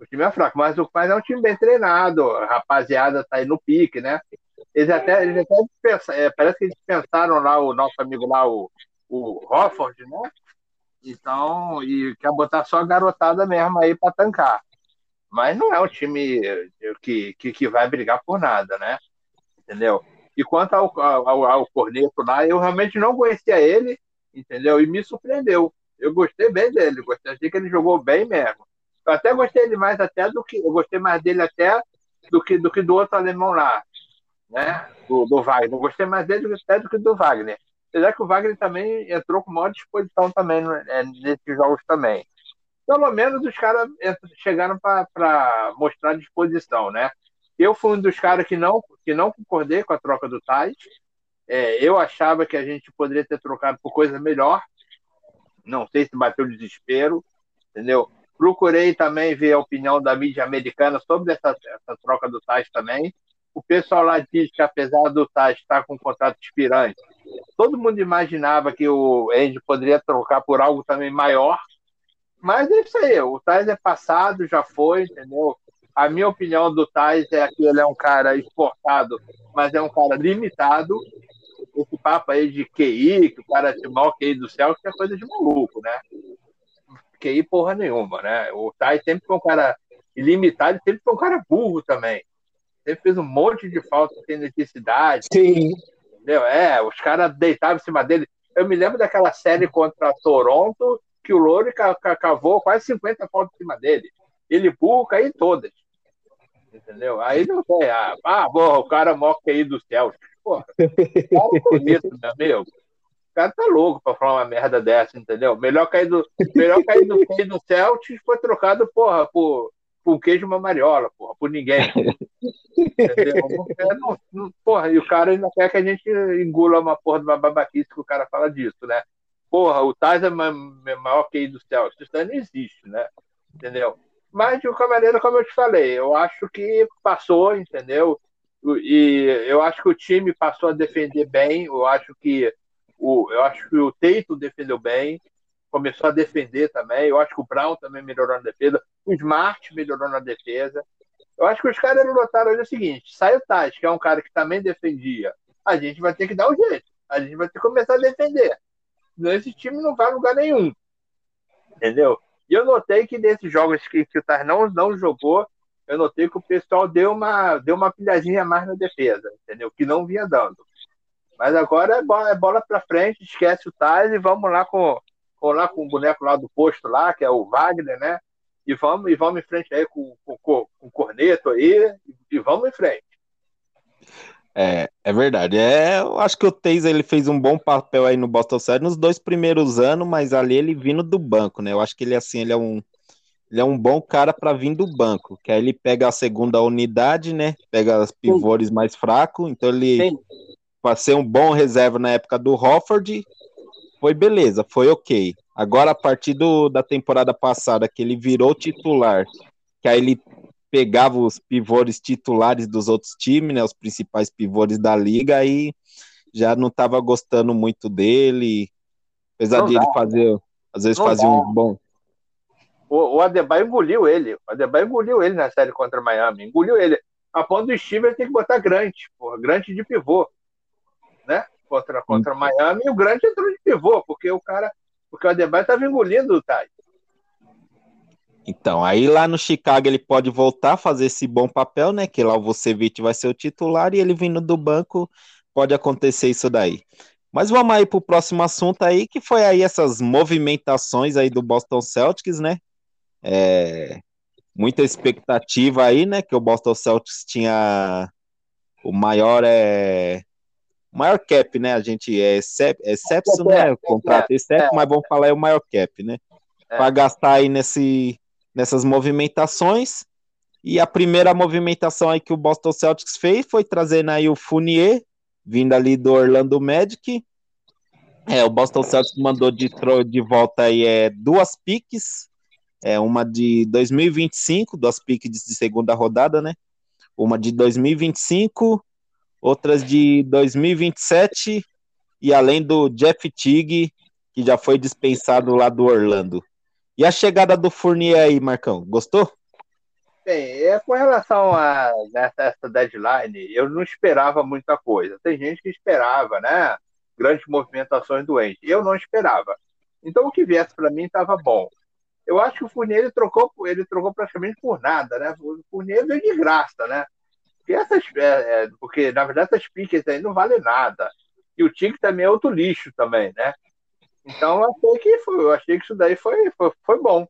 O time é fraco, mas, mas é um time bem treinado. A rapaziada tá aí no pique, né? Eles até, eles até é, parece que eles pensaram lá, o nosso amigo lá, o, o Hofford, né? Então, e quer botar só a garotada mesmo aí para tancar mas não é um time que, que, que, vai brigar por nada, né? Entendeu? E quanto ao, ao, ao Corneto lá, eu realmente não conhecia ele, entendeu? E me surpreendeu. Eu gostei bem dele, gostei, achei que ele jogou bem mesmo. Eu até gostei dele mais até do que eu gostei mais dele até do que do que do outro alemão lá, né? Do, do Wagner. Eu gostei mais dele até do que do Wagner. Apesar que o Wagner também entrou com maior disposição também né, nesses jogos também pelo menos os caras chegaram para mostrar disposição, né? Eu fui um dos caras que não, que não concordei com a troca do Tais. É, eu achava que a gente poderia ter trocado por coisa melhor. Não sei se bateu desespero, entendeu? Procurei também ver a opinião da mídia americana sobre essa, essa troca do Tais também. O pessoal lá diz que, apesar do Tais estar com um contrato expirante, todo mundo imaginava que o Andy poderia trocar por algo também maior, mas é isso aí, o Tais é passado, já foi, entendeu? A minha opinião do Tais é que ele é um cara exportado, mas é um cara limitado. Esse papo aí de QI, que o cara é o maior QI do céu, que é coisa de maluco, né? QI porra nenhuma, né? O Tais sempre foi um cara ilimitado e sempre foi um cara burro também. Sempre fez um monte de falta sem necessidade. Sim. Entendeu? É, os caras deitavam em cima dele. Eu me lembro daquela série contra Toronto, que o Loure cavou quase 50 faltas em cima dele. Ele burro caiu todas. Entendeu? Aí não tem. Ah, ah o cara mó aí do céu. Porra, para com isso, meu amigo. O cara tá louco pra falar uma merda dessa, entendeu? Melhor cair do, melhor cair do, do Celtics foi trocado, porra, por, por queijo uma mariola, porra, por ninguém. Entendeu? Não, não, porra, e o cara ainda quer que a gente engula uma porra de uma babaquice que o cara fala disso, né? Porra, o Tais é maior que do Celtics. Isso não existe, né? Entendeu? Mas, de qualquer maneira, como eu te falei, eu acho que passou, entendeu? E eu acho que o time passou a defender bem. Eu acho que o, eu acho que o Teito defendeu bem, começou a defender também. Eu acho que o Brown também melhorou na defesa. O Smart melhorou na defesa. Eu acho que os caras notaram o seguinte: sai o Tati, que é um cara que também defendia. A gente vai ter que dar um jeito. A gente vai ter que começar a defender. Esse time não vai a lugar nenhum. Entendeu? E eu notei que nesses jogos que, que o Tar não, não jogou, eu notei que o pessoal deu uma, deu uma pilhadinha mais na defesa, entendeu? Que não vinha dando. Mas agora é bola, é bola para frente, esquece o Tais e vamos lá com, lá com o boneco lá do posto lá, que é o Wagner, né? E vamos, e vamos em frente aí com, com, com o Corneto aí, e vamos em frente. É, é verdade. É, eu acho que o Taser ele fez um bom papel aí no Boston Celtics nos dois primeiros anos, mas ali ele vindo do banco, né? Eu acho que ele assim, ele é um ele é um bom cara para vir do banco, que aí ele pega a segunda unidade, né? Pega os pivôs mais fracos, então ele para ser um bom reserva na época do Hofford, foi beleza, foi ok. Agora a partir do, da temporada passada que ele virou titular, que aí ele pegava os pivôs titulares dos outros times, né, os principais pivôs da liga, aí já não estava gostando muito dele, apesar não de dá. ele fazer, às vezes não fazia dá. um bom. O, o Adebayo engoliu ele, o Adebayo engoliu ele na série contra Miami, engoliu ele. A ponto do Steve tem que botar Grant, porra, Grant de pivô? Contra, contra Miami, e o Grant entrou de pivô, porque o cara, porque o Adebayo estava engolindo o Ty. Então, aí lá no Chicago ele pode voltar a fazer esse bom papel, né? Que lá o Vucevic vai ser o titular e ele vindo do banco pode acontecer isso daí. Mas vamos aí para o próximo assunto aí, que foi aí essas movimentações aí do Boston Celtics, né? É, muita expectativa aí, né? Que o Boston Celtics tinha o maior é maior cap, né? A gente é exception, né? O contrato é exception, mas vamos falar é o maior cap, né? É. Para gastar aí nesse nessas movimentações. E a primeira movimentação aí que o Boston Celtics fez foi trazendo aí o Funier, vindo ali do Orlando Magic. É, o Boston Celtics mandou de, de volta aí é, duas piques, é, uma de 2025, duas piques de segunda rodada, né? Uma de 2025, outras de 2027, e além do Jeff Tigg, que já foi dispensado lá do Orlando. E a chegada do Fournier aí, Marcão, gostou? Bem, é, com relação a essa, essa deadline, eu não esperava muita coisa. Tem gente que esperava, né? Grandes movimentações do Ende. Eu não esperava. Então o que viesse para mim estava bom. Eu acho que o Fournier ele trocou, ele trocou praticamente por nada, né? O Fournier veio de graça, né? Porque, essas, é, é, porque na verdade essas piques aí não valem nada. E o Tig também é outro lixo também, né? Então eu achei que foi, eu achei que isso daí foi, foi, foi bom.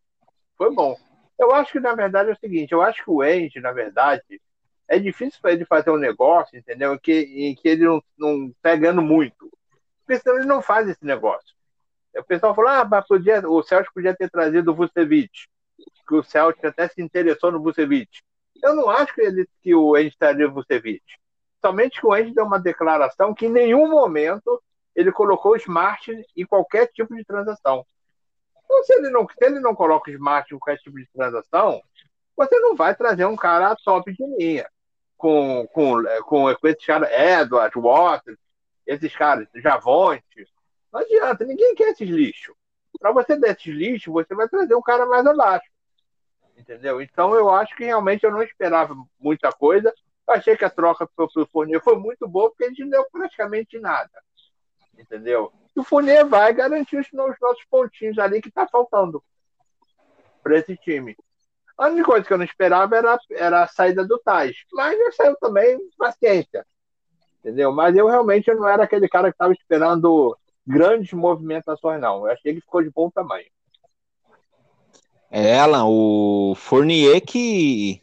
Foi bom. Eu acho que, na verdade, é o seguinte, eu acho que o Andy, na verdade, é difícil para ele fazer um negócio, entendeu? Em que, em que ele não, não pegando muito. Porque senão ele não faz esse negócio. O pessoal falou, ah, mas podia, o Celtic podia ter trazido o Vucevic. Que o Celtic até se interessou no Vucevic. Eu não acho que, ele, que o Andy traria o Vucevic. Somente que o Andy deu uma declaração que em nenhum momento ele colocou o Smart em qualquer tipo de transação. Então, se ele não, se ele não coloca o Smart em qualquer tipo de transação, você não vai trazer um cara top de linha. Com, com, com, com esses caras, Edward, Waters, esses caras, Javonte. Não adianta, ninguém quer esses lixos. Para você dar esses lixos, você vai trazer um cara mais abaixo. Entendeu? Então eu acho que realmente eu não esperava muita coisa. Eu achei que a troca pelo Fournier foi muito boa, porque a gente não deu praticamente nada entendeu? E o Fournier vai garantir os nossos pontinhos ali que tá faltando para esse time. A única coisa que eu não esperava era, era a saída do Tais. Mas já saiu também, paciência. Entendeu? Mas eu realmente não era aquele cara que estava esperando grandes movimentações, não. Eu achei que ficou de bom tamanho. É, Alan, o Fournier que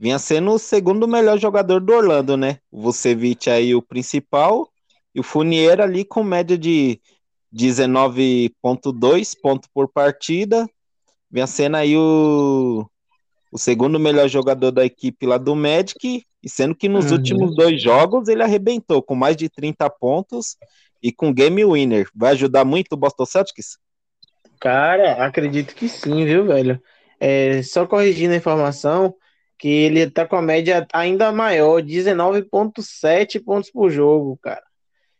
vinha sendo o segundo melhor jogador do Orlando, né? O Vucevic aí o principal e o Fournier ali com média de 19.2 pontos por partida. Vinha sendo aí o, o segundo melhor jogador da equipe lá do Magic, e sendo que nos uhum. últimos dois jogos ele arrebentou com mais de 30 pontos e com game winner. Vai ajudar muito o Boston Celtics? Cara, acredito que sim, viu, velho? É, só corrigindo a informação, que ele tá com a média ainda maior, 19,7 pontos por jogo, cara.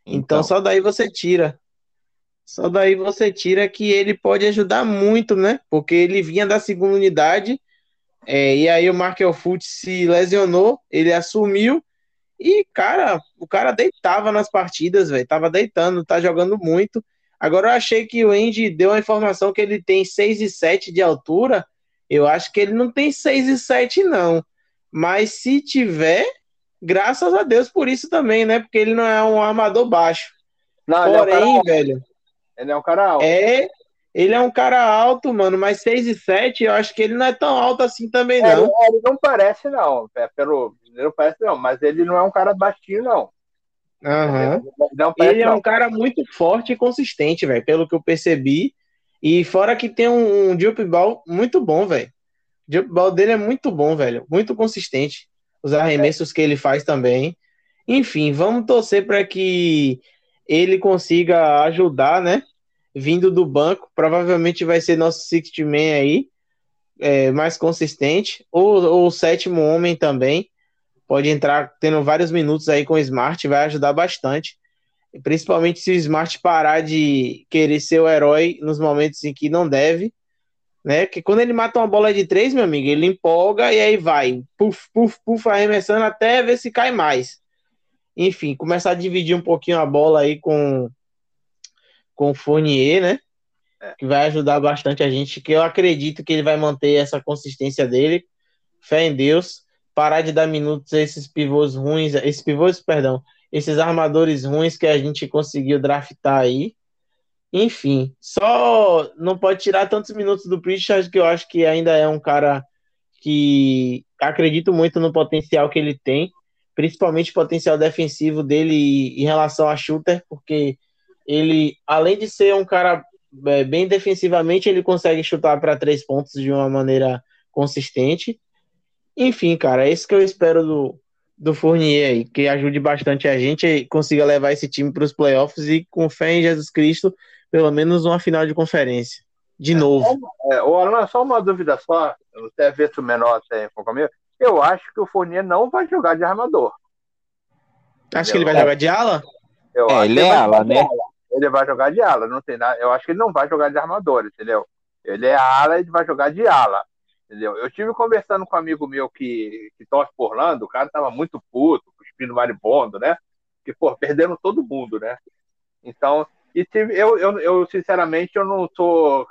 Então, então, só daí você tira. Só daí você tira que ele pode ajudar muito, né? Porque ele vinha da segunda unidade, é, e aí o Markel Fultz se lesionou, ele assumiu, e, cara, o cara deitava nas partidas, velho. Tava deitando, tá jogando muito. Agora eu achei que o Andy deu a informação que ele tem 6 e 7 de altura. Eu acho que ele não tem 6 e 7, não. Mas se tiver, graças a Deus por isso também, né? Porque ele não é um armador baixo. Não, Porém, ele é um velho. Ele é um cara alto. É, ele é um cara alto, mano, mas 6 e 7, eu acho que ele não é tão alto assim também, é, não. Ele, ele não parece, não. É, pelo, ele não parece, não, mas ele não é um cara baixinho, não. Uhum. Ele é um cara muito forte e consistente, velho, pelo que eu percebi. E fora que tem um, um jump ball muito bom, velho. O jump ball dele é muito bom, velho. Muito consistente. Os arremessos é. que ele faz também. Enfim, vamos torcer para que ele consiga ajudar, né? Vindo do banco. Provavelmente vai ser nosso sixth man aí. É, mais consistente. Ou, ou o sétimo homem também pode entrar tendo vários minutos aí com o Smart, vai ajudar bastante. Principalmente se o Smart parar de querer ser o herói nos momentos em que não deve, né? Que quando ele mata uma bola de três, meu amigo, ele empolga e aí vai, puf, puf, puf, arremessando até ver se cai mais. Enfim, começar a dividir um pouquinho a bola aí com com o Fournier, né? É. Que vai ajudar bastante a gente, que eu acredito que ele vai manter essa consistência dele. Fé em Deus parar de dar minutos a esses pivôs ruins, esses pivôs, perdão, esses armadores ruins que a gente conseguiu draftar aí. Enfim, só não pode tirar tantos minutos do Pritchard, que eu acho que ainda é um cara que acredito muito no potencial que ele tem, principalmente o potencial defensivo dele em relação a shooter, porque ele, além de ser um cara é, bem defensivamente, ele consegue chutar para três pontos de uma maneira consistente. Enfim, cara, é isso que eu espero do, do Fournier aí, que ajude bastante a gente e consiga levar esse time para os playoffs e, com fé em Jesus Cristo, pelo menos uma final de conferência. De é, novo. É, Alan, só uma dúvida só, até ver se o menor tem comigo. Eu acho que o Fournier não vai jogar de armador. Acho que ele vai jogar de ala? Eu é, ele é ala, né? Ele vai jogar de ala, não tem nada. Eu acho que ele não vai jogar de armador, entendeu? Ele é ala, ele vai jogar de ala. Entendeu? Eu tive conversando com um amigo meu que, que torce por Orlando, o cara tava muito puto, cuspindo maribondo, né? Que, pô, perdendo todo mundo, né? Então, e tive, eu, eu, eu, sinceramente, eu não sou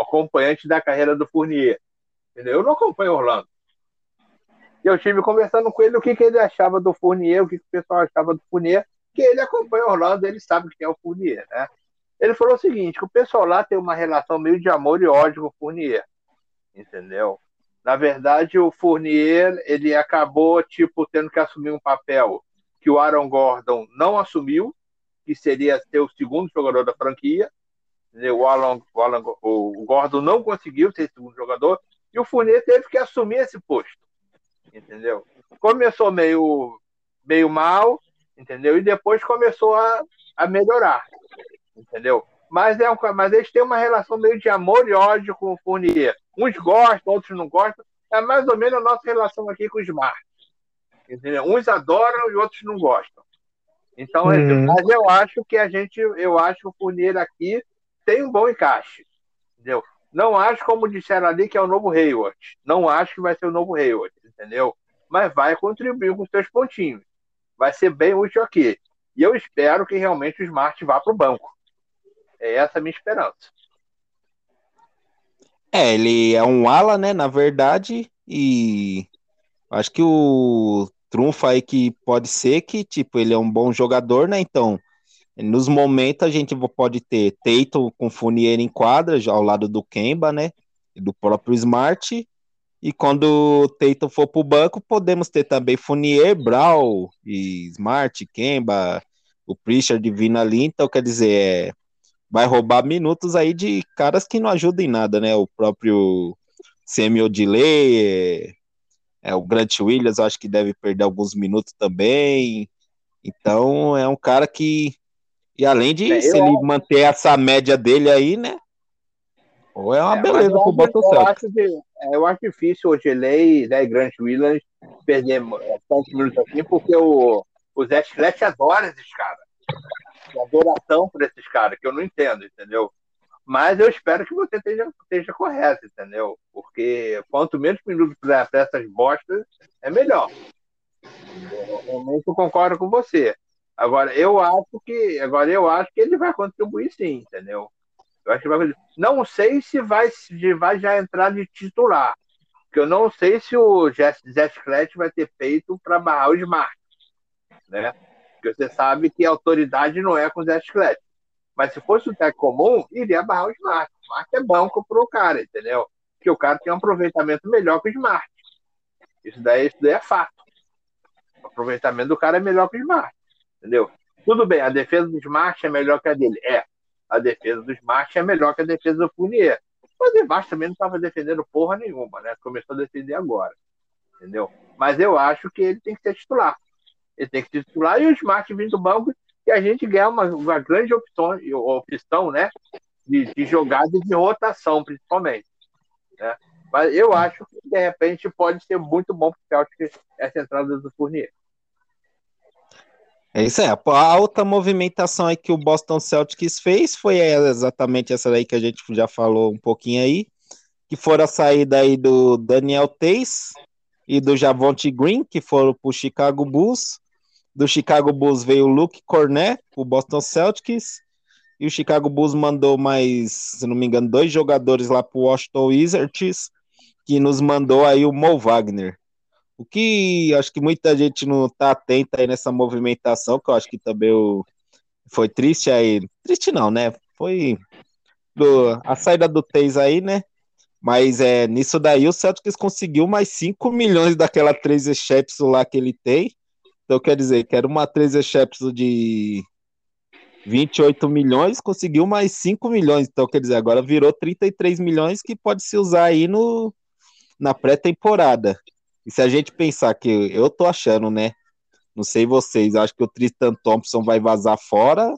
acompanhante da carreira do Fournier. Entendeu? Eu não acompanho Orlando. E eu tive conversando com ele o que, que ele achava do Fournier, o que, que o pessoal achava do Fournier, que ele acompanha Orlando, ele sabe quem é o Fournier, né? Ele falou o seguinte, que o pessoal lá tem uma relação meio de amor e ódio com o Fournier entendeu? Na verdade, o Fournier ele acabou tipo tendo que assumir um papel que o Aaron Gordon não assumiu, que seria ser o segundo jogador da franquia. O, Alan, o, Alan, o Gordon não conseguiu ser segundo jogador e o Fournier teve que assumir esse posto, entendeu? Começou meio meio mal, entendeu? E depois começou a, a melhorar, entendeu? Mas, é um, mas eles têm uma relação meio de amor e ódio com o Fournier. Uns gostam, outros não gostam. É mais ou menos a nossa relação aqui com o Smart. Entendeu? Uns adoram e outros não gostam. Então, uhum. mas eu acho que a gente, eu acho que o Fournier aqui tem um bom encaixe. Entendeu? Não acho, como disseram ali, que é o novo Hayward. Não acho que vai ser o novo Hayward, entendeu? Mas vai contribuir com os seus pontinhos. Vai ser bem útil aqui. E eu espero que realmente o Smart vá para o banco. É essa a minha esperança. É, ele é um ala, né, na verdade, e acho que o trunfo aí que pode ser que, tipo, ele é um bom jogador, né, então, nos momentos a gente pode ter Teito com Funier em quadra, já ao lado do Kemba, né, e do próprio Smart, e quando o Teito for pro banco, podemos ter também Funier, Brau, e Smart, Kemba, o Pritchard vindo ali, então, quer dizer, é vai roubar minutos aí de caras que não ajudam em nada, né? O próprio Samuel Delay, é, é, o Grant Williams, acho que deve perder alguns minutos também. Então, é um cara que, e além de é, se ele acho... manter essa média dele aí, né? Ou é uma é, beleza pro Boston eu, acho que, é, eu acho difícil o Delay né, e Grant Williams perder tantos minutos assim, porque o, o Zé Schlett adora esses caras adoração por esses caras, que eu não entendo, entendeu? Mas eu espero que você esteja, esteja correto, entendeu? Porque quanto menos minutos para essas bostas, é melhor. Eu, realmente eu concordo com você. Agora, eu acho que agora eu acho que ele vai contribuir sim, entendeu? Eu acho que vai, não sei se vai, se vai já entrar de titular. Porque eu não sei se o Zé Sclet vai ter peito para barrar o Smart. Né? Porque você sabe que a autoridade não é com o Zé Chiclete. Mas se fosse o técnico comum, iria barrar o Smart. O Smart é banco para o cara, entendeu? Porque o cara tem um aproveitamento melhor que o Smart. Isso daí, isso daí é fato. O aproveitamento do cara é melhor que o Smart. Entendeu? Tudo bem, a defesa do Smart é melhor que a dele. É. A defesa do Smart é melhor que a defesa do Fournier. Mas o Smart também não estava defendendo porra nenhuma, né? Começou a defender agora. Entendeu? Mas eu acho que ele tem que ser titular. Ele tem que titular e o Smart vindo do banco e a gente ganhar uma, uma grande opção, opção né? De, de jogada e de rotação, principalmente. Né? Mas eu acho que, de repente, pode ser muito bom para o Celtic essa entrada do Fournier. É isso aí. A alta movimentação aí que o Boston Celtics fez foi exatamente essa daí que a gente já falou um pouquinho aí, que foram a saída aí do Daniel Tays e do Javonte Green, que foram para o Chicago Bulls, do Chicago Bulls veio o Luke Cornet, o Boston Celtics, e o Chicago Bulls mandou mais, se não me engano, dois jogadores lá para o Washington Wizards, que nos mandou aí o Mo Wagner. O que acho que muita gente não está atenta aí nessa movimentação, que eu acho que também o, foi triste aí. Triste não, né? Foi do, a saída do Teis aí, né? Mas é, nisso daí o Celtics conseguiu mais 5 milhões daquela 3 Chaps lá que ele tem. Então, quer dizer, que era uma 13 Chaps de 28 milhões, conseguiu mais 5 milhões. Então, quer dizer, agora virou 33 milhões que pode se usar aí no, na pré-temporada. E se a gente pensar que eu tô achando, né? Não sei vocês, acho que o Tristan Thompson vai vazar fora.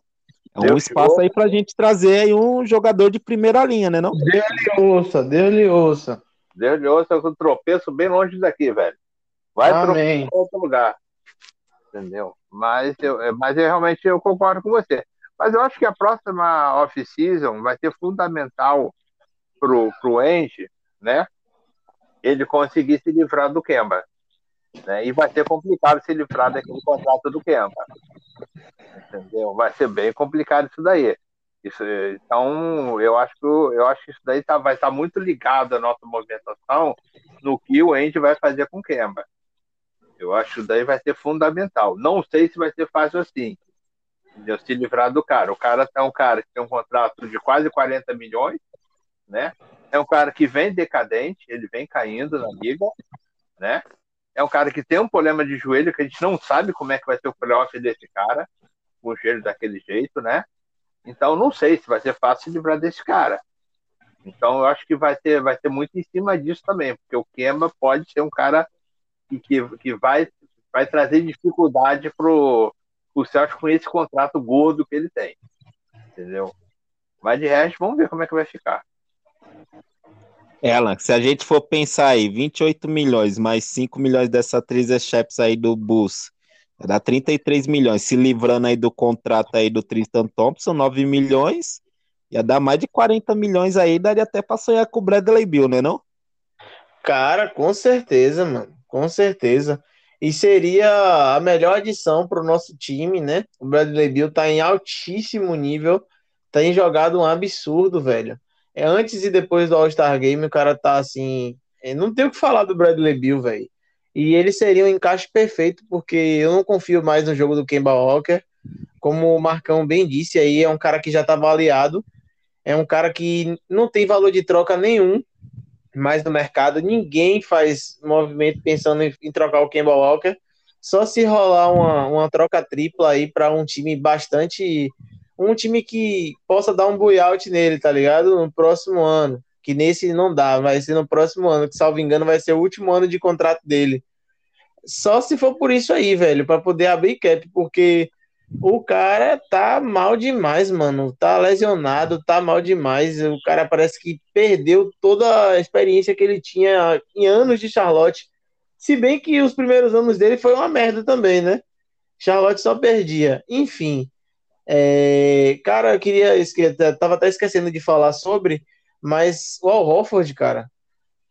É um Deus espaço aí pra gente trazer aí um jogador de primeira linha, né? Não? Deu-lhe ouça, deu-lhe ouça. Deu-lhe ouça com tropeço bem longe daqui, velho. Vai Amém. tropeçar em outro lugar entendeu? Mas eu, é, mas eu realmente eu concordo com você. Mas eu acho que a próxima off-season vai ser fundamental pro, pro Enge, né? Ele conseguir se livrar do Kemba. Né? E vai ser complicado se livrar daquele contrato do Kemba. Entendeu? Vai ser bem complicado isso daí. Isso, então, eu acho que eu acho que isso daí tá, vai estar tá muito ligado à nossa movimentação no que o Andy vai fazer com o Kemba. Eu acho que daí vai ser fundamental. Não sei se vai ser fácil assim. Entendeu? Se livrar do cara. O cara é um cara que tem um contrato de quase 40 milhões, né? É um cara que vem decadente, ele vem caindo na liga, né? É um cara que tem um problema de joelho que a gente não sabe como é que vai ser o playoff desse cara, com o joelho daquele jeito, né? Então não sei se vai ser fácil se livrar desse cara. Então eu acho que vai ter, vai ter muito em cima disso também, porque o Kemba pode ser um cara que, que, que vai, vai trazer dificuldade pro o Celtic com esse contrato gordo que ele tem. Entendeu? Mas de resto, vamos ver como é que vai ficar. Ela, se a gente for pensar aí, 28 milhões mais 5 milhões dessa atriz Chaps aí do Bus, dá 33 milhões, se livrando aí do contrato aí do Tristan Thompson, 9 milhões, ia dar mais de 40 milhões aí, daria até pra sonhar com o Bradley Bill, né não? Cara, com certeza, mano com certeza. E seria a melhor adição para o nosso time, né? O Bradley Bill tá em altíssimo nível, tem jogado um absurdo, velho. é antes e depois do All-Star Game, o cara tá assim. é, Não tem o que falar do Bradley Bill, velho. E ele seria um encaixe perfeito, porque eu não confio mais no jogo do Kemba Walker. Como o Marcão bem disse aí, é um cara que já tá avaliado. É um cara que não tem valor de troca nenhum mais no mercado. Ninguém faz movimento pensando em, em trocar o Kemba Walker. Só se rolar uma, uma troca tripla aí para um time bastante. Um time que possa dar um buyout nele, tá ligado? No próximo ano. Que nesse não dá, vai ser no próximo ano, que salvo engano vai ser o último ano de contrato dele. Só se for por isso aí, velho, para poder abrir cap, porque o cara tá mal demais, mano. Tá lesionado, tá mal demais. O cara parece que perdeu toda a experiência que ele tinha em anos de Charlotte. Se bem que os primeiros anos dele foi uma merda também, né? Charlotte só perdia. Enfim. É, cara, eu queria. Tava até esquecendo de falar sobre, mas o Al Horford, cara,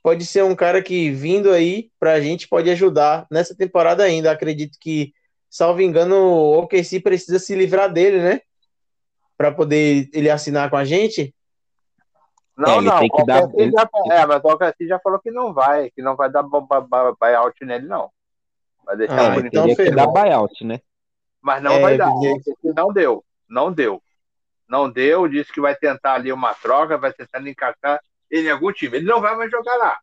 pode ser um cara que vindo aí pra gente pode ajudar nessa temporada ainda. Acredito que, salvo engano, o OKC precisa se livrar dele, né? Pra poder ele assinar com a gente. Não, É, ele não. tem que dar- ele- já- é, mas o OKC já falou que não vai, que não vai dar bu- bu- bu- buyout nele, não. Vai deixar Ah, então teria que dar buyout, né? Mas não É, vai dar. porque- não deu. Não deu. Não deu, disse que vai tentar ali uma troca, vai tentar encaixar ele em algum time. Ele não vai mais jogar lá.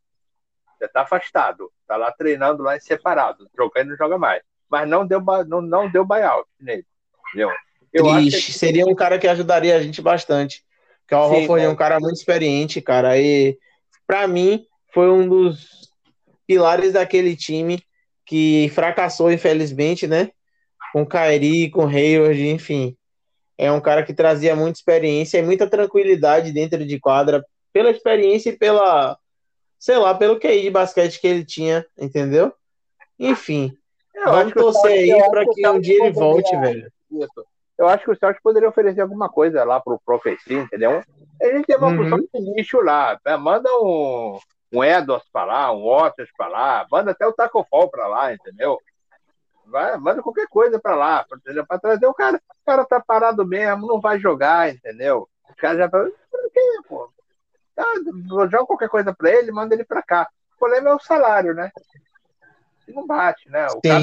Já tá afastado. Tá lá treinando lá em separado. Jogar ele não joga mais. Mas não deu, não, não deu buyout nele. Entendeu? Eu acho que Seria um cara que ajudaria a gente bastante. Porque o Horford é mas- um cara muito experiente, cara. E para mim foi um dos pilares daquele time que fracassou, infelizmente, né? Com Kyrie, com Hayward, enfim. É um cara que trazia muita experiência e muita tranquilidade dentro de quadra, pela experiência e pela, sei lá, pelo QI de basquete que ele tinha, entendeu? Enfim, eu vamos acho que o torcer aí acho para o que um dia ele poderia- volte, velho. Isso. Eu acho que o Celtics poderia oferecer alguma coisa lá pro Profeci, entendeu? A gente tem uma Uhum. de lixo lá. né? Manda um, um Edwards pra lá, um Waters pra lá, manda até o Taco Fall pra lá, entendeu? Vai, manda qualquer coisa pra lá, pra trazer o cara. O cara tá parado mesmo, não vai jogar, entendeu? Os caras já pô? Ah, joga qualquer coisa pra ele, manda ele pra cá. O problema é o salário, né? E não bate, né? O cara,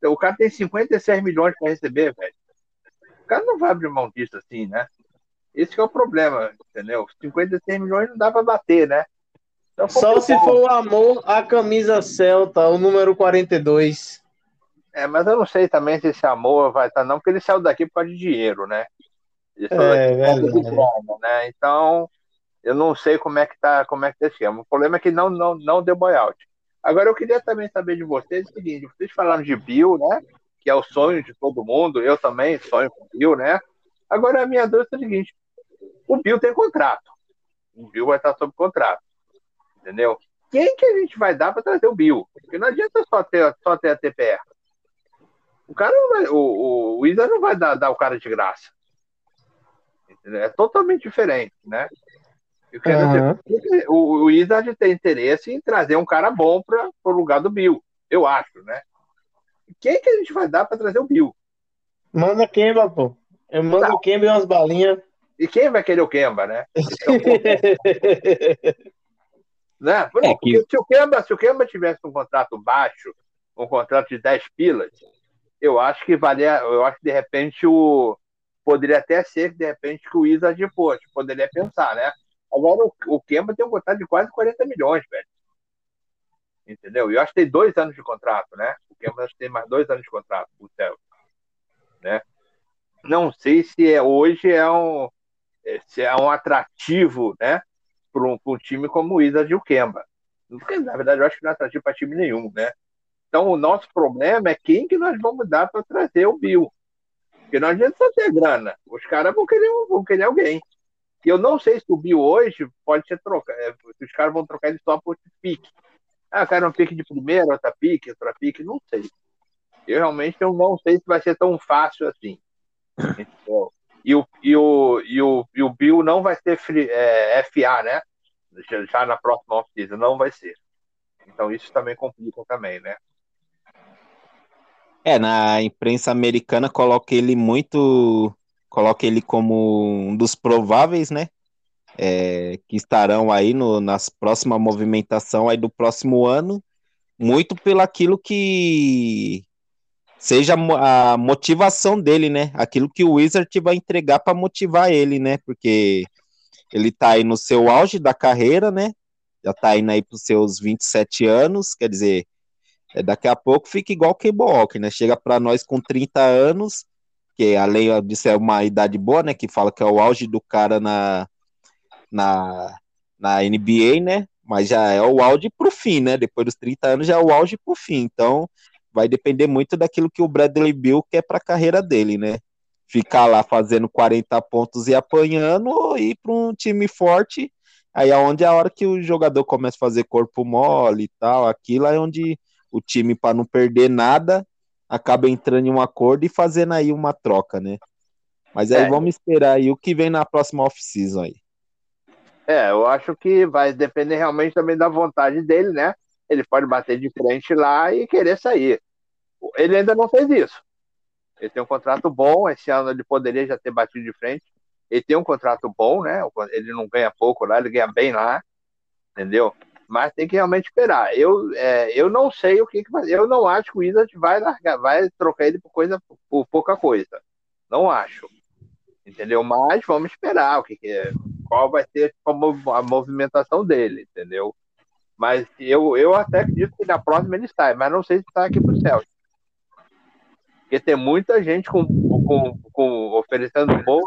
tem- o cara tem 56 milhões pra receber, velho. O cara não vai abrir mão disso assim, né? Esse que é o problema, entendeu? 56 milhões não dá pra bater, né? Então, Só se for o amor à camisa Celta, o número 42. É, mas eu não sei também se esse amor vai estar, não, porque ele saiu daqui por causa de dinheiro, né? Ele saiu É, daqui por causa de grana, né? Então, eu não sei como é que tá, como é que tá esse esquema. O problema é que não, não, não deu buyout. Agora, eu queria também saber de vocês o seguinte: vocês falaram de Bill, né? Que é o sonho de todo mundo, eu também sonho com Bill, né? Agora, a minha dúvida é a seguinte: o Bill tem contrato. O Bill vai estar sob contrato. Entendeu? Quem que a gente vai dar para trazer o Bill? Porque não adianta só ter, só ter a TPR. O cara não vai, o, o, o Wizard não vai dar, dar o cara de graça. Entendeu? É totalmente diferente, né? Eu quero Aham. dizer, o, o Wizard tem interesse em trazer um cara bom para o lugar do Bill, eu acho, né? Quem que a gente vai dar para trazer o Bill? Manda Kemba, pô. Eu mando Não. o Kemba e umas balinhas. E quem vai querer o Kemba, né? Esse o ponto, né? Não, É porque se o, Kemba, se o Kemba tivesse um contrato baixo, um contrato de 10 pilas, eu acho que valia, eu acho que de repente o poderia até ser que de repente que o Wizard pô, poderia pensar, né? Agora o, Kemba tem um contrato de quase 40 milhões, velho. Entendeu? E eu acho que tem dois anos de contrato, né? O Kemba tem mais dois anos de contrato o Celtics, né? Não sei se é, hoje é um é, se é um atrativo, né? Para um, um time como o Wizard e o Kemba. Porque, na verdade, eu acho que não é atrativo para time nenhum, né? Então, o nosso problema é quem que nós vamos dar para trazer o Bill. Porque não adianta só ter grana. Os caras vão querer, vão querer alguém. E eu não sei se o Bill hoje pode ser trocado. Se os caras vão trocar ele só por pique. Ah, quero um pique de primeira, outra pique, outra pique, não sei. Eu realmente eu não sei se vai ser tão fácil assim. Entendeu? E o, e o, e o, e o Bill não vai ser free, é, FA, né? Já, já na próxima off-season, não vai ser. Então isso também complica também, né? É, na imprensa americana coloca ele muito. Coloca ele como um dos prováveis, né? é, que estarão aí no, nas próxima movimentação aí do próximo ano, muito pelo aquilo que seja a motivação dele, né? Aquilo que o Wizard vai entregar para motivar ele, né? Porque ele está aí no seu auge da carreira, né? Já está indo aí para os seus 27 anos, quer dizer, é, daqui a pouco fica igual o Walker, né? Chega para nós com 30 anos, que além disso é uma idade boa, né? Que fala que é o auge do cara na, na, na NBA, né? Mas já é o auge pro fim, né? Depois dos 30 anos já é o auge pro fim. Então vai depender muito daquilo que o Bradley Bill quer para carreira dele, né? Ficar lá fazendo 40 pontos e apanhando ou ir para um time forte. Aí é onde é a hora que o jogador começa a fazer corpo mole e tal, aquilo é onde o time, para não perder nada, acaba entrando em um acordo e fazendo aí uma troca, né? Mas aí é. vamos esperar aí o que vem na próxima off-season aí. É, eu acho que vai depender realmente também da vontade dele, né? Ele pode bater de frente lá e querer sair. Ele ainda não fez isso. Ele tem um contrato bom, esse ano ele poderia já ter batido de frente. Ele tem um contrato bom, né? Ele não ganha pouco lá, ele ganha bem lá, entendeu? Mas tem que realmente esperar. Eu, é, eu não sei o que, que fazer. Eu não acho que o Wizard vai largar, vai trocar ele por coisa por pouca coisa. Não acho. Entendeu? Mas vamos esperar o que, que é, qual vai ser a movimentação dele, entendeu? Mas eu, eu até acredito que na próxima ele sai, mas não sei se está aqui para o céu. Porque tem muita gente com, com, com oferecendo bom,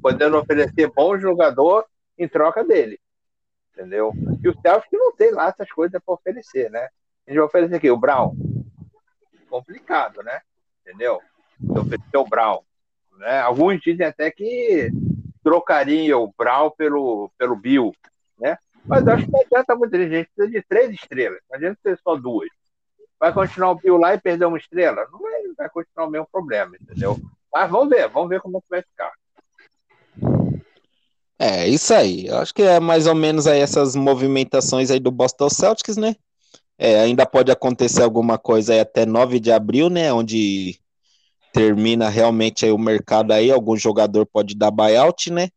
podendo oferecer bom jogador em troca dele entendeu? E o Celtic não tem lá essas coisas para oferecer, né? A gente vai oferecer aqui o Brown. Complicado, né? Entendeu? Se oferecer o Brown. Né? Alguns dizem até que trocariam o Brown pelo, pelo Bill, né? Mas acho que não adianta muito, a gente precisa de três estrelas, não adianta ter só duas. Vai continuar o Bill lá e perder uma estrela? Não vai, vai continuar o mesmo problema, entendeu? Mas vamos ver, vamos ver como é que vai ficar. É, isso aí. Eu acho que é mais ou menos aí essas movimentações aí do Boston Celtics, né? É, ainda pode acontecer alguma coisa aí até 9 de abril, né? Onde termina realmente aí o mercado aí, algum jogador pode dar buyout, né?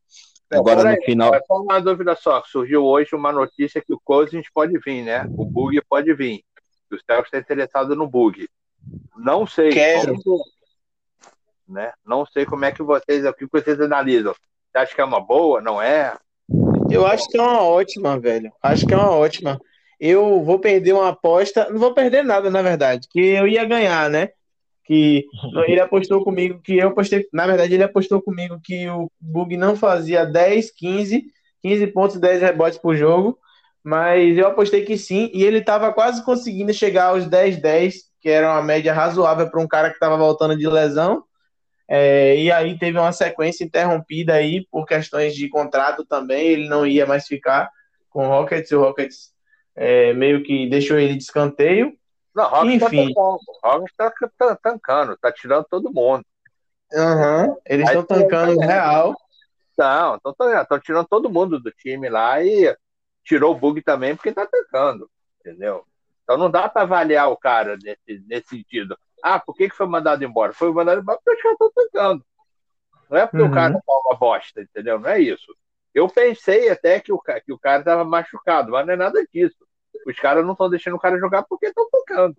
Agora no aí, final. É só uma dúvida só, surgiu hoje uma notícia que o Cousins pode vir, né? O Bug pode vir. O Celtics está interessado no Bug. Não sei. Quero. Como, né? Não sei como é que vocês, o que vocês analisam. Você acha que é uma boa? Não é? Eu acho que é uma ótima, velho. Acho que é uma ótima. Eu vou perder uma aposta. Não vou perder nada, na verdade. Que eu ia ganhar, né? Que ele apostou comigo que eu apostei. Na verdade, ele apostou comigo que o Bug não fazia 10, 15, 15 pontos e 10 rebotes por jogo. Mas eu apostei que sim. E ele estava quase conseguindo chegar aos 10, 10, que era uma média razoável para um cara que estava voltando de lesão. É, e aí teve uma sequência interrompida aí por questões de contrato também, ele não ia mais ficar com o Rockets, o Rockets é, meio que deixou ele de escanteio. Não, o Rockets tá Enfim. Tá Rockets tá, tá, tancando, tá tirando todo mundo. Uhum, eles estão tancando real. Não, estão tirando todo mundo do time lá e tirou o bug também porque tá tancando, entendeu? Então não dá para avaliar o cara nesse, nesse sentido. Ah, por que, que foi mandado embora? Foi mandado embora porque os caras estão tancando. Não é porque uhum. o cara tá uma bosta, entendeu? Não é isso. Eu pensei até que o, que o cara estava machucado, mas não é nada disso. Os caras não estão deixando o cara jogar porque estão tocando.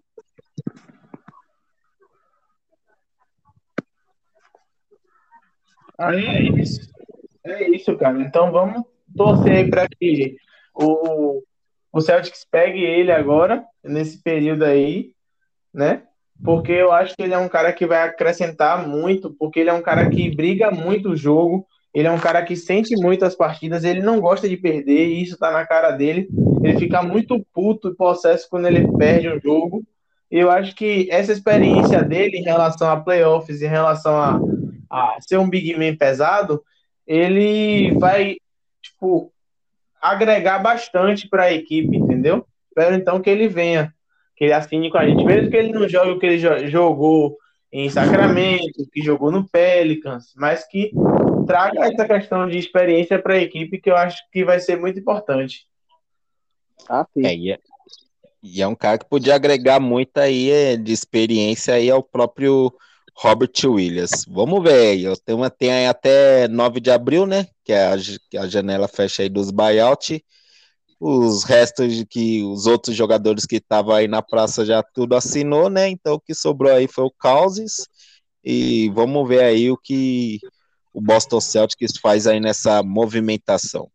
Aí é isso. É isso, cara. Então vamos torcer para que o, o Celtics pegue ele agora, nesse período aí, né? Porque eu acho que ele é um cara que vai acrescentar muito, porque ele é um cara que briga muito o jogo, ele é um cara que sente muito as partidas, ele não gosta de perder, e isso tá na cara dele. Ele fica muito puto e possesso quando ele perde um jogo. E eu acho que essa experiência dele em relação a playoffs, em relação a, a ser um big man pesado, ele vai, tipo, agregar bastante para a equipe, entendeu? Espero então que ele venha que ele assine com a gente, mesmo que ele não jogue o que ele jogou em Sacramento, que jogou no Pelicans, mas que traga essa questão de experiência para a equipe que eu acho que vai ser muito importante. Ah, sim. É, e, é, e, é, um cara que podia agregar muito aí é, de experiência aí ao próprio Robert Williams. Vamos ver aí. Eu tenho, tem aí até 9 de abril, né? Que é a, que a janela fecha aí dos buyout. Os restos de que os outros jogadores que estavam aí na praça já tudo assinou, né? Então o que sobrou aí foi o Causes. E vamos ver aí o que o Boston Celtics faz aí nessa movimentação.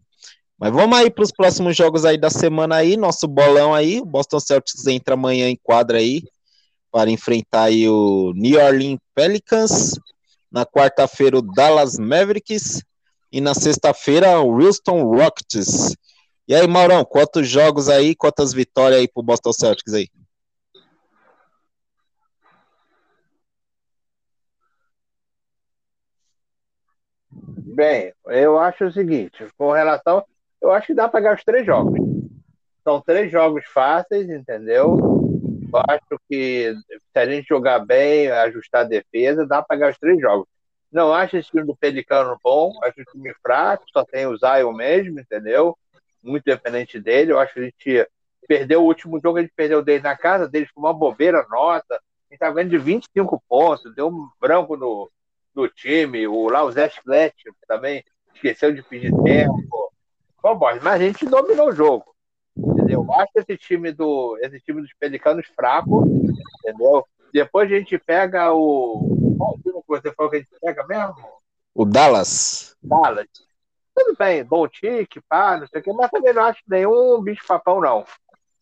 Mas vamos aí para os próximos jogos aí da semana aí, nosso bolão aí, o Boston Celtics entra amanhã em quadra aí para enfrentar aí o New Orleans Pelicans, na quarta-feira o Dallas Mavericks e na sexta-feira o Houston Rockets. E aí, Maurão, quantos jogos aí, quantas vitórias aí pro Boston Celtics aí? Bem, eu acho o seguinte, com relação eu acho que dá para ganhar os três jogos. São três jogos fáceis, entendeu? Eu acho que se a gente jogar bem, ajustar a defesa, dá para ganhar os três jogos. Não acho esse time do Pelicano bom, acho o time fraco, só tem o Zion mesmo, entendeu? Muito dependente dele. Eu acho que a gente perdeu o último jogo, a gente perdeu dele na casa deles com uma bobeira nota. A gente tá ganhando de 25 pontos, deu um branco no, no time. O lá, o Zé também esqueceu de pedir tempo. Bom, mas a gente dominou o jogo. Entendeu? Eu acho esse time do esse time dos pelicanos fraco, entendeu? Depois a gente pega o qual time que você falou que a gente pega mesmo? O Dallas. Dallas. Tudo bem, bom tique, pá, não sei o que, mas também não acho nenhum bicho papão, não.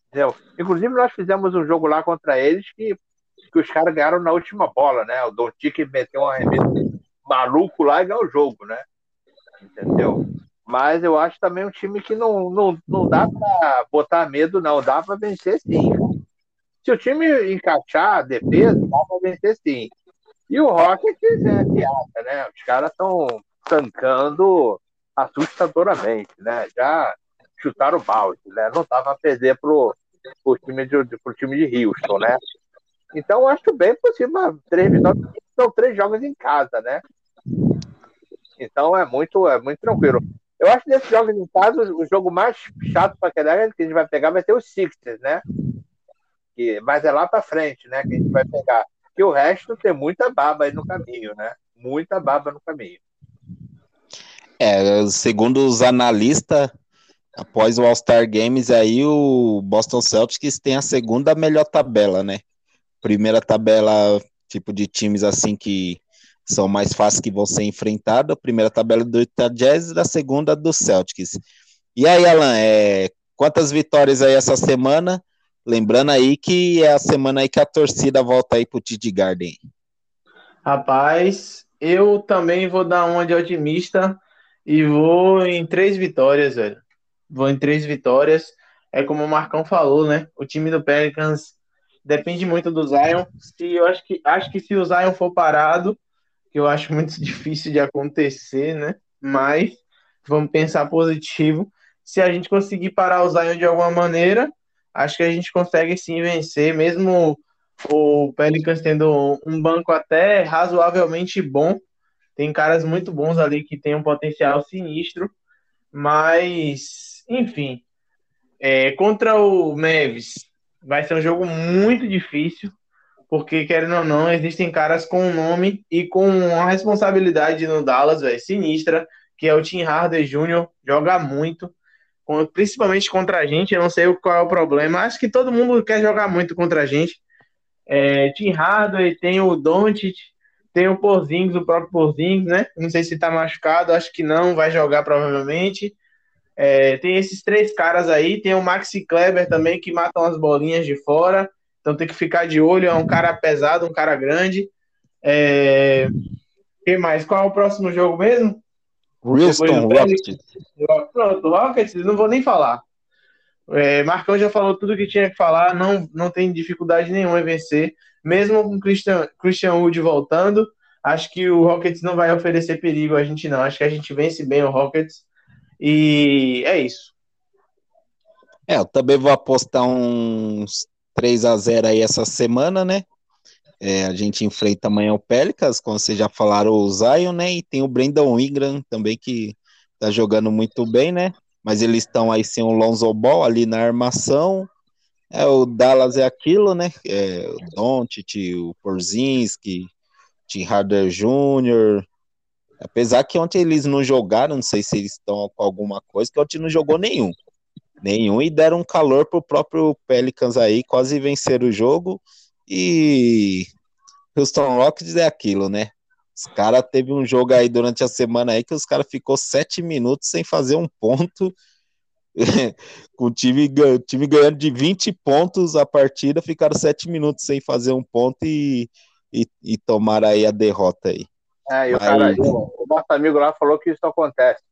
Entendeu? Inclusive, nós fizemos um jogo lá contra eles que, que os caras ganharam na última bola, né? O Don Tique meteu um arremesso maluco lá e ganhou o jogo, né? Entendeu? Mas eu acho também um time que não, não, não dá para botar medo, não. Dá para vencer sim. Se o time encaixar a defesa, dá para vencer sim. E o Rockets é piada, né? Os caras estão tancando assustadoramente, né? Já chutaram o balde, né? Não tava a perder pro, pro, time de, pro time de Houston, né? Então, acho bem possível três vitórias. São três jogos em casa, né? Então, é muito, é muito tranquilo. Eu acho que desses jogos em casa, o jogo mais chato para quedar que a gente vai pegar vai ser os Sixers, né? Que, mas é lá para frente, né? Que a gente vai pegar. Que o resto tem muita baba aí no caminho, né? Muita baba no caminho. É, segundo os analistas, após o All-Star Games, aí o Boston Celtics tem a segunda melhor tabela, né? Primeira tabela, tipo de times assim que são mais fáceis que vão ser enfrentados. Primeira tabela do Utah Jazz e a segunda do Celtics. E aí, Alan, é, quantas vitórias aí essa semana? Lembrando aí que é a semana aí que a torcida volta aí pro TD Garden. Rapaz, eu também vou dar uma de otimista e vou em três vitórias, velho. Vou em três vitórias. É como o Marcão falou, né? O time do Pelicans depende muito do Zion. Se eu acho que acho que se o Zion for parado, que eu acho muito difícil de acontecer, né? Mas vamos pensar positivo. Se a gente conseguir parar o Zion de alguma maneira, acho que a gente consegue sim vencer, mesmo o Pelicans tendo um banco até razoavelmente bom. Tem caras muito bons ali que tem um potencial sinistro, mas enfim, é, contra o Mavis vai ser um jogo muito difícil porque, querendo ou não, existem caras com nome e com uma responsabilidade no Dallas, velho, sinistra, que é o Tim Harder Jr., joga muito, principalmente contra a gente, eu não sei qual é o problema, acho que todo mundo quer jogar muito contra a gente. É, Tim Harder, tem o Doncic, tem o Porzingis, o próprio Porzingis, né? Não sei se tá machucado, acho que não, vai jogar provavelmente. É, tem esses três caras aí, tem o Maxi Kleber também, que matam as bolinhas de fora. Então tem que ficar de olho, é um cara pesado, um cara grande. É... Quem mais? Qual é o próximo jogo mesmo? Houston Rockets. Pronto, Rockets, não vou nem falar. É, Marcão já falou tudo que tinha que falar, não, não tem dificuldade nenhuma em vencer. Mesmo com Christian, Christian Wood voltando, acho que o Rockets não vai oferecer perigo a gente, não. Acho que a gente vence bem o Rockets. E é isso. É, eu também vou apostar uns 3 a 0 aí essa semana, né? É, a gente enfrenta amanhã o Pelicans, como vocês já falaram, o Zion, né? E tem o Brandon Ingram também, que tá jogando muito bem, né? Mas eles estão aí sem o Lonzo Ball ali na armação. É, o Dallas é aquilo, né? É, o Doncic, o Porzinski, Tim Harder Jr., apesar que ontem eles não jogaram, não sei se eles estão com alguma coisa, que ontem não jogou nenhum. Nenhum, e deram um calor pro próprio Pelicans aí, quase venceram o jogo, e Houston Rockets é aquilo, né? Os caras teve um jogo aí durante a semana aí que os caras ficou sete minutos sem fazer um ponto, com o time, time ganhando de 20 pontos a partida, ficaram sete minutos sem fazer um ponto e, e, e tomaram aí a derrota aí. É, e o, cara, o nosso amigo lá falou que isso acontece.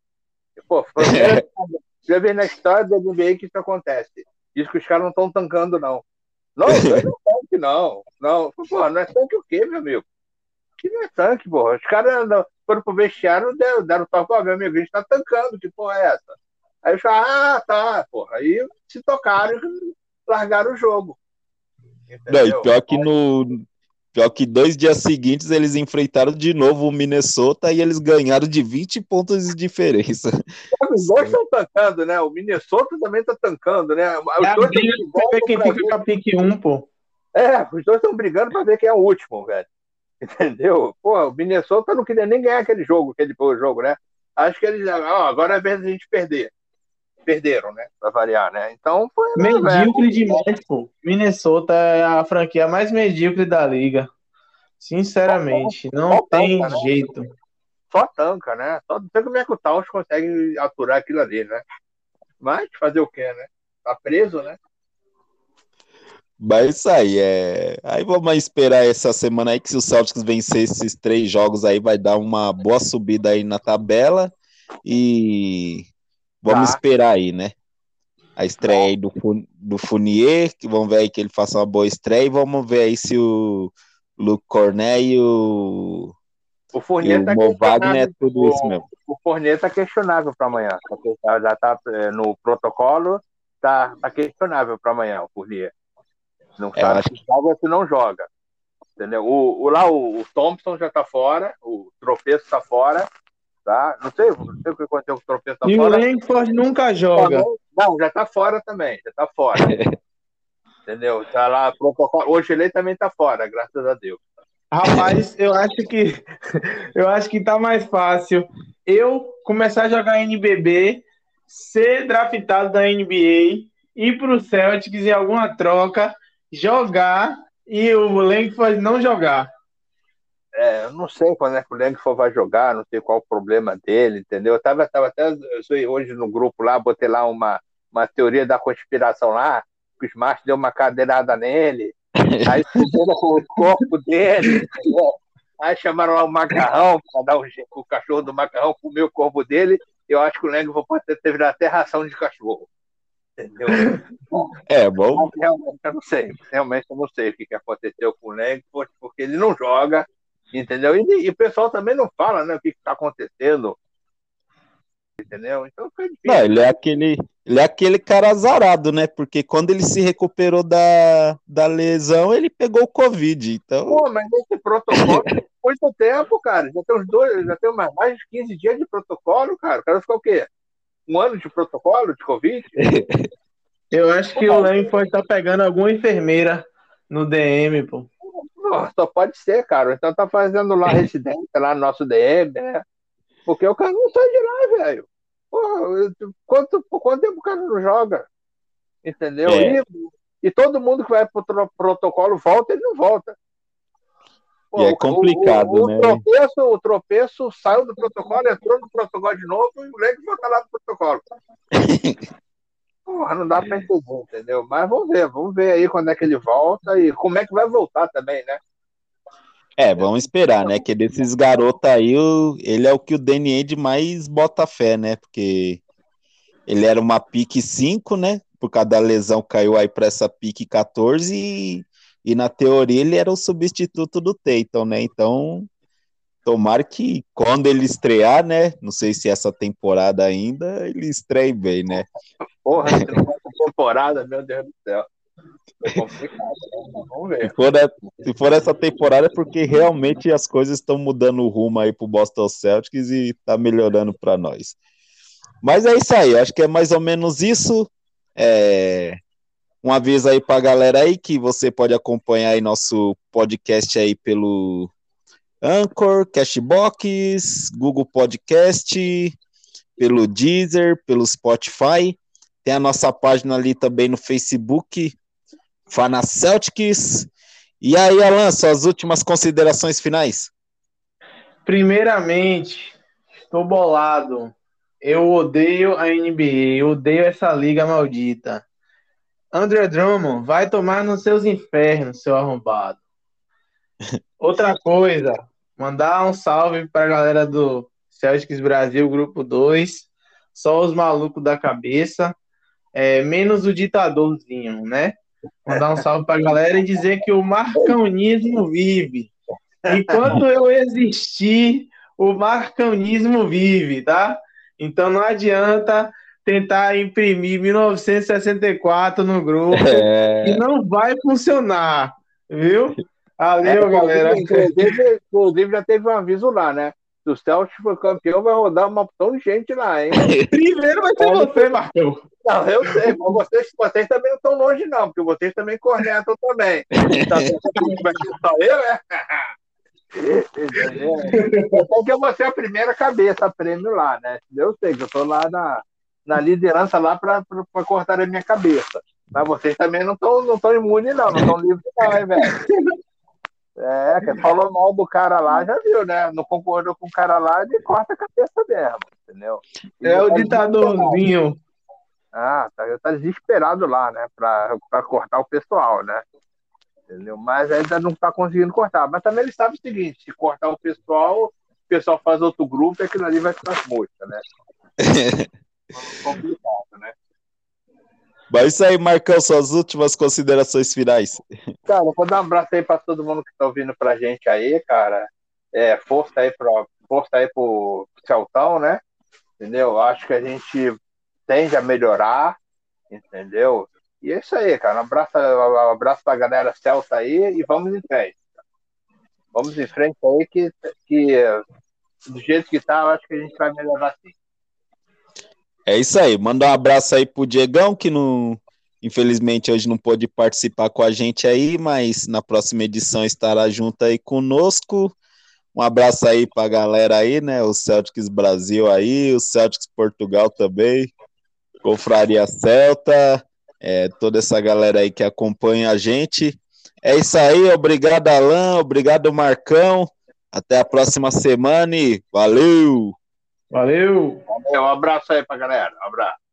Pô, foi já vi na história da NBA que isso acontece. Diz que os caras não estão tancando, não. Não, não é tanque, não. Não, pô, não é tanque o quê, meu amigo? Que não é tanque, porra. Os caras foram pro vestiário, deram, deram toque, ó, meu amigo, a gente tá tancando, que porra é essa? Aí os caras, ah, tá, porra. Aí se tocaram e largaram o jogo. Não, e pior que no, Pior que dois dias seguintes eles enfrentaram de novo o Minnesota e eles ganharam de 20 pontos de diferença. Os dois estão tancando, né? O Minnesota também está tancando, né? Os é dois briga ver quem fica com a pique 1, pô. É, os dois estão brigando para ver quem é o último, velho. Entendeu? Pô, o Minnesota não queria nem ganhar aquele jogo, aquele jogo, né? Acho que eles, ó, agora é vez a gente perder perderam, né? Pra variar, né? Então foi. Né, medíocre demais, pô. Minnesota é a franquia mais medíocre da liga. Sinceramente, só, não só tem tanca, né? jeito. Né? Só tanca, né? Só não sei como é que o Taos consegue aturar aquilo ali, né? Mas fazer o quê, né? Tá preso, né? Mas isso aí, é. Aí vamos esperar essa semana aí que se o Celtics vencer esses três jogos aí, vai dar uma boa subida aí na tabela. E Vamos tá. esperar aí, né? A estreia aí do, do Funier, que vamos ver aí que ele faça uma boa estreia, e vamos ver aí se o Luke Cornet e o. O Fournier tá o Wagner é tudo isso mesmo. O Fournier tá questionável para amanhã. Já tá é, no protocolo, tá, tá questionável para amanhã, o Fournier. Não é, sabe se joga ou se não joga. Entendeu? O, o, lá o, o Thompson já tá fora, o tropeço tá fora, tá? Não sei, não sei o que aconteceu com o tropeço tá e fora. O Langford nunca joga. Não, já tá fora também, já tá fora. Entendeu? Tá lá, hoje ele também tá fora, graças a Deus. Rapaz, eu acho que eu acho que tá mais fácil eu começar a jogar NBB, ser draftado da NBA, ir pro Celtics em alguma troca, jogar e o Langford não jogar. É, eu não sei quando é que o Langford vai jogar, não sei qual o problema dele, entendeu? Eu tava, tava até hoje no grupo lá, botei lá uma, uma teoria da conspiração lá, que o Smart deu uma cadeirada nele, aí subiram o corpo dele, entendeu? aí chamaram lá o macarrão para dar o, o cachorro do macarrão comer o corpo dele. Eu acho que o Langford pode ter, ter virado até ração de cachorro. Entendeu? É, bom. realmente eu não sei. Realmente eu não sei o que, aconteceu com o Langford, porque ele não joga entendeu? E, e, o pessoal também não fala, né, o que está acontecendo, entendeu? Então foi difícil. Não, ele é aquele, ele é aquele cara azarado, né? Porque quando ele se recuperou da, da lesão, ele pegou o Covid, então... Pô, mas esse protocolo tem muito tempo, cara, já tem uns dois, já tem mais, mais de 15 dias de protocolo, cara, o cara ficou o quê? Um ano de protocolo de Covid? Eu acho que o Leme pode estar pegando alguma enfermeira no DM, pô só pode ser, cara. Então tá fazendo lá residência lá no nosso DM, né? Porque o cara não sai de lá, velho. Quanto, por quanto tempo o cara não joga? Entendeu? É. E, e, todo mundo que vai pro protocolo volta, ele não volta. Pô, e é complicado, o, o, né? O tropeço, o tropeço saiu do protocolo, entrou no protocolo de novo e o moleque volta lá no protocolo. Porra, não dá para entender, entendeu? Mas vamos ver, vamos ver aí quando é que ele volta e como é que vai voltar também, né? É, vamos esperar, né? Que desses garotos aí, ele é o que o Danny Ainge mais bota fé, né? Porque ele era uma pique 5, né? Por causa da lesão, caiu aí para essa pique 14 e, e na teoria ele era o substituto do Tatum, né? Então Tomara que quando ele estrear, né? Não sei se essa temporada ainda, ele estreie bem, né? Porra, temporada, meu Deus do céu. É né? Se for, se for, essa temporada, é porque realmente as coisas estão mudando o rumo aí pro Boston Celtics e tá melhorando para nós. Mas é isso aí, acho que é mais ou menos isso. É... Um aviso aí pra galera aí que você pode acompanhar aí nosso podcast aí pelo Anchor, Cashbox, Google Podcast, pelo Deezer, pelo Spotify. Tem a nossa página ali também no Facebook, Fana Celtics. E aí, Alan, suas últimas considerações finais? Primeiramente, estou bolado. Eu odeio a NBA, eu odeio essa liga maldita. André Drummond, vai tomar nos seus infernos, seu arrombado. Outra coisa, mandar um salve para a galera do Celtics Brasil, grupo 2. Só os malucos da cabeça. É, menos o ditadorzinho, né? Mandar um salve para a galera e dizer que o marcanismo vive. Enquanto eu existir, o marcanismo vive, tá? Então não adianta tentar imprimir 1964 no grupo é... e não vai funcionar, viu? Valeu, é, galera. Inclusive, inclusive, já teve um aviso lá, né? Se o Celtic for campeão, vai rodar uma opção de gente lá, hein? Primeiro vai ser você, Marcão. Não, eu sei, mas vocês, vocês também não estão longe, não, porque vocês também cornetam também. Tá só eu, é? Porque vou ser a primeira cabeça prêmio lá, né? Eu sei que eu tô lá na, na liderança lá para cortar a minha cabeça. Mas vocês também não estão não tão imunes, não, não estão livres, não, hein, velho? É, que falou mal do cara lá, já viu, né? Não concordou com o cara lá, ele corta a cabeça mesmo, entendeu? é o ditadorzinho. Ah, tá, tá desesperado lá, né? Pra, pra cortar o pessoal, né? entendeu? Mas ainda não está conseguindo cortar. Mas também ele sabe o seguinte: se cortar o pessoal, o pessoal faz outro grupo e aquilo ali vai ficar mosca, né? complicado, né? Mas isso aí, Marcão, suas últimas considerações finais. Cara, vou dar um abraço aí para todo mundo que está ouvindo pra gente aí, cara. É, força aí pro, força aí pro Celtão, né? Entendeu? Acho que a gente tende a melhorar, entendeu? E é isso aí, cara. Um abraço, um abraço pra galera Celta aí e vamos em frente. Vamos em frente aí que, que do jeito que tá, eu acho que a gente vai melhorar sim. É isso aí. Manda um abraço aí pro Diegão, que não, infelizmente hoje não pôde participar com a gente aí, mas na próxima edição estará junto aí conosco. Um abraço aí pra galera aí, né? O Celtics Brasil aí, o Celtics Portugal também, Confraria Celta é, toda essa galera aí que acompanha a gente. É isso aí, obrigado, Alan, obrigado, Marcão. Até a próxima semana e valeu! Valeu! Um abraço aí pra galera, um abraço.